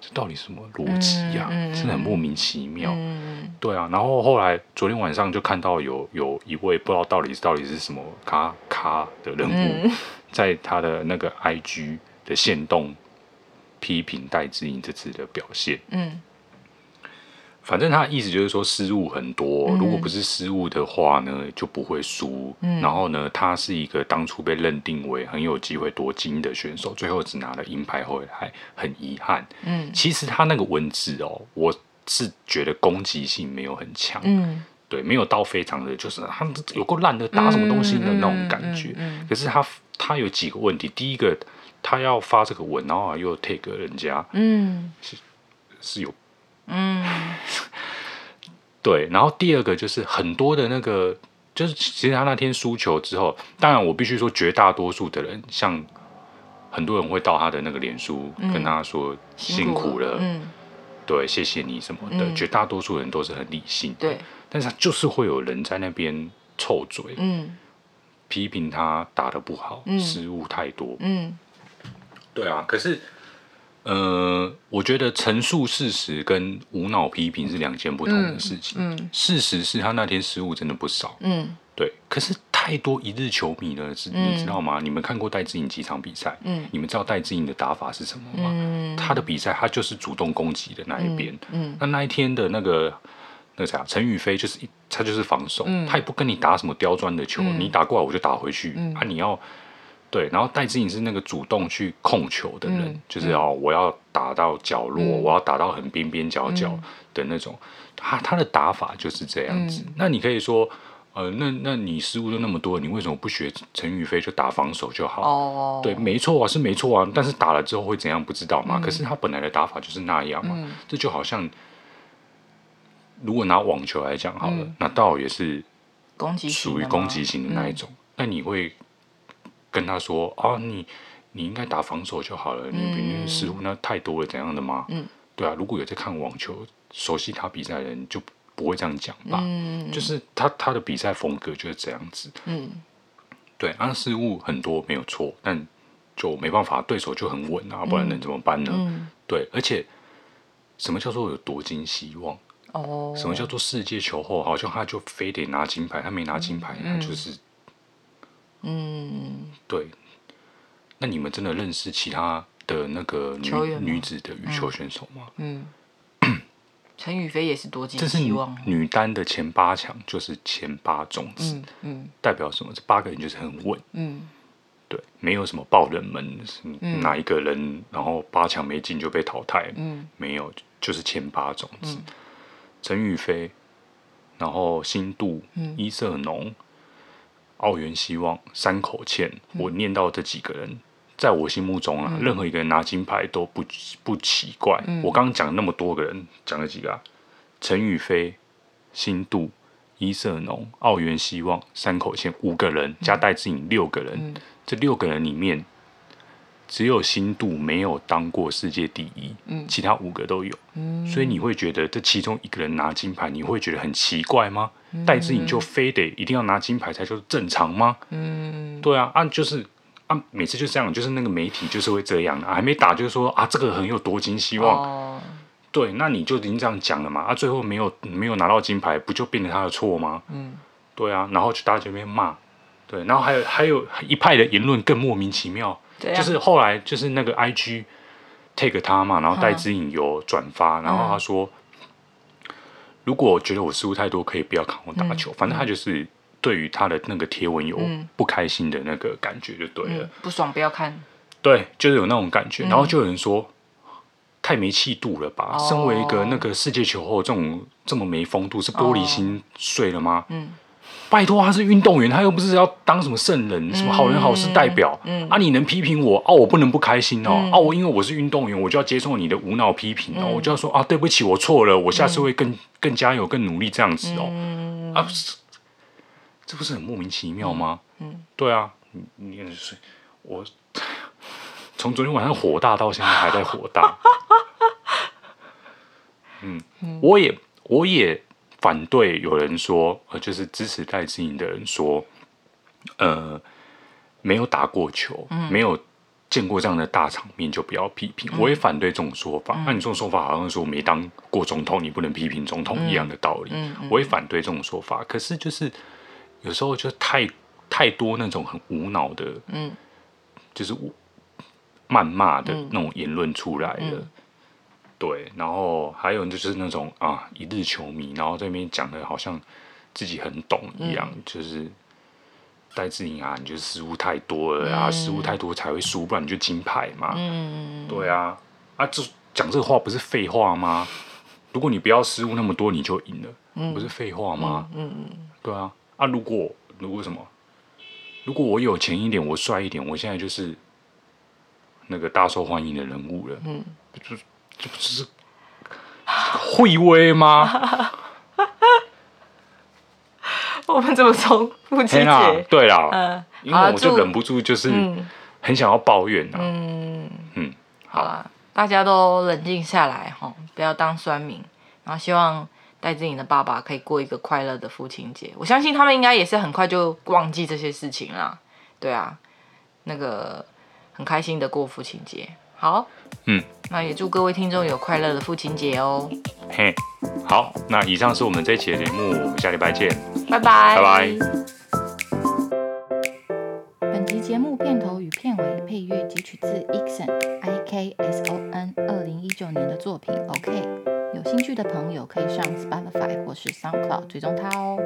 这到底什么逻辑呀？嗯嗯、真的很莫名其妙。嗯、对啊，然后后来昨天晚上就看到有有一位不知道到底是到底是什么咖咖的人物，嗯、在他的那个 IG 的线动批评戴志颖这次的表现。嗯。反正他的意思就是说失误很多，嗯、如果不是失误的话呢，就不会输。嗯、然后呢，他是一个当初被认定为很有机会夺金的选手，最后只拿了银牌回来，很遗憾。嗯，其实他那个文字哦，我是觉得攻击性没有很强。嗯，对，没有到非常的，就是他有够烂的，打什么东西的那种感觉。嗯，可是他他有几个问题，第一个他要发这个文，然后又 take 人家，嗯，是是有。嗯，对，然后第二个就是很多的那个，就是其实他那天输球之后，当然我必须说，绝大多数的人，像很多人会到他的那个脸书跟他说辛苦了，嗯，对，谢谢你什么的，绝大多数人都是很理性，对，但是他就是会有人在那边臭嘴，嗯，批评他打的不好，失误太多，嗯，对啊，可是。呃，我觉得陈述事实跟无脑批评是两件不同的事情。嗯嗯、事实是他那天失误真的不少。嗯，对。可是太多一日球迷了，是，你知道吗？嗯、你们看过戴志颖几场比赛？嗯，你们知道戴志颖的打法是什么吗？嗯、他的比赛他就是主动攻击的那一边。嗯，嗯那那一天的那个那个啥，陈宇飞就是他就是防守，嗯、他也不跟你打什么刁钻的球，嗯、你打过来我就打回去。嗯、啊，你要。对，然后戴资颖是那个主动去控球的人，嗯、就是哦，我要打到角落，嗯、我要打到很边边角角的那种。嗯、他他的打法就是这样子。嗯、那你可以说，呃，那那你失误就那么多，你为什么不学陈宇飞就打防守就好？哦，对，没错啊，是没错啊。但是打了之后会怎样不知道嘛？嗯、可是他本来的打法就是那样嘛。嗯、这就好像，如果拿网球来讲好了，嗯、那倒也是属于攻击型的那一种。那、嗯、你会？跟他说啊，你你应该打防守就好了，嗯、你比如失误那太多了，怎样的吗？嗯，对啊，如果有在看网球、熟悉他比赛的人，就不会这样讲吧？嗯，就是他他的比赛风格就是这样子。嗯，对，啊，失误很多没有错，但就没办法，对手就很稳啊，不然能怎么办呢？嗯、对，而且什么叫做有夺金希望？哦，什么叫做世界球后？好像他就非得拿金牌，他没拿金牌，他就是。嗯，对。那你们真的认识其他的那个女女子的羽球选手吗？嗯，陈雨菲也是多金希望。这是女单的前八强，就是前八种子。嗯，嗯，代表什么？这八个人就是很稳。嗯，对，没有什么爆冷门，哪一个人然后八强没进就被淘汰。嗯，没有，就是前八种子。陈雨菲，然后新度、伊瑟农。奥原希望、山口茜，我念到这几个人，嗯、在我心目中啊，嗯、任何一个人拿金牌都不不奇怪。嗯、我刚刚讲那么多个人，讲了几个、啊？陈宇飞、新度、伊瑟农、奥原希望、山口茜，五个人加戴志颖六个人。嗯、这六个人里面，只有新度没有当过世界第一，嗯、其他五个都有。嗯、所以你会觉得这其中一个人拿金牌，你会觉得很奇怪吗？戴资颖就非得一定要拿金牌才就是正常吗？嗯，对啊，啊就是啊，每次就这样，就是那个媒体就是会这样啊，还没打就是说啊，这个很有夺金希望。哦，对，那你就已经这样讲了嘛，啊，最后没有没有拿到金牌，不就变成他的错吗？嗯，对啊，然后就大家就边骂，对，然后还有还有一派的言论更莫名其妙，样就是后来就是那个 IG take 他嘛，然后戴之颖有转发，嗯、然后他说。如果我觉得我失误太多，可以不要看我打球。嗯、反正他就是对于他的那个贴文有不开心的那个感觉就对了。嗯、不爽不要看。对，就是有那种感觉。嗯、然后就有人说太没气度了吧？哦、身为一个那个世界球后，这种这么没风度，是玻璃心碎了吗？嗯。拜托，他是运动员，他又不是要当什么圣人，什么好人好事代表。嗯，啊，你能批评我啊，我不能不开心哦。啊，我因为我是运动员，我就要接受你的无脑批评哦。我就要说啊，对不起，我错了，我下次会更更加油、更努力这样子哦。啊，这不是很莫名其妙吗？嗯，对啊，你你是我 从昨天晚上火大到现在还在火大。嗯，我也。我也反对有人说，呃，就是支持戴志颖的人说，呃，没有打过球，嗯、没有见过这样的大场面就不要批评。嗯、我也反对这种说法。那、嗯啊、你这种说法好像说没当过总统，你不能批评总统一样的道理。我也反对这种说法。可是就是有时候就太太多那种很无脑的，嗯，就是谩骂的那种言论出来了。对，然后还有就是那种啊，一日球迷，然后这边讲的好像自己很懂一样，嗯、就是戴志颖啊，你就失误太多了啊，嗯、失误太多才会输，不然你就金牌嘛。嗯，对啊，啊，这讲这话不是废话吗？如果你不要失误那么多，你就赢了，嗯、不是废话吗？嗯嗯，对啊，啊，如果如果什么，如果我有钱一点，我帅一点，我现在就是那个大受欢迎的人物了。嗯，就。这不是会威吗？我们怎么从父亲节？对啦，嗯，因为我就忍不住，就是很想要抱怨呐。嗯嗯，好啦，大家都冷静下来哈，不要当酸民，然后希望戴志颖的爸爸可以过一个快乐的父亲节。我相信他们应该也是很快就忘记这些事情啦。对啊，那个很开心的过父亲节。好，嗯，那也祝各位听众有快乐的父亲节哦。嘿，好，那以上是我们这一期的节目，我们下礼拜见，拜拜，拜拜。本集节目片头与片尾配乐截取自 Ikson I K S O N 二零一九年的作品 OK，有兴趣的朋友可以上 Spotify 或是 SoundCloud 追踪他哦。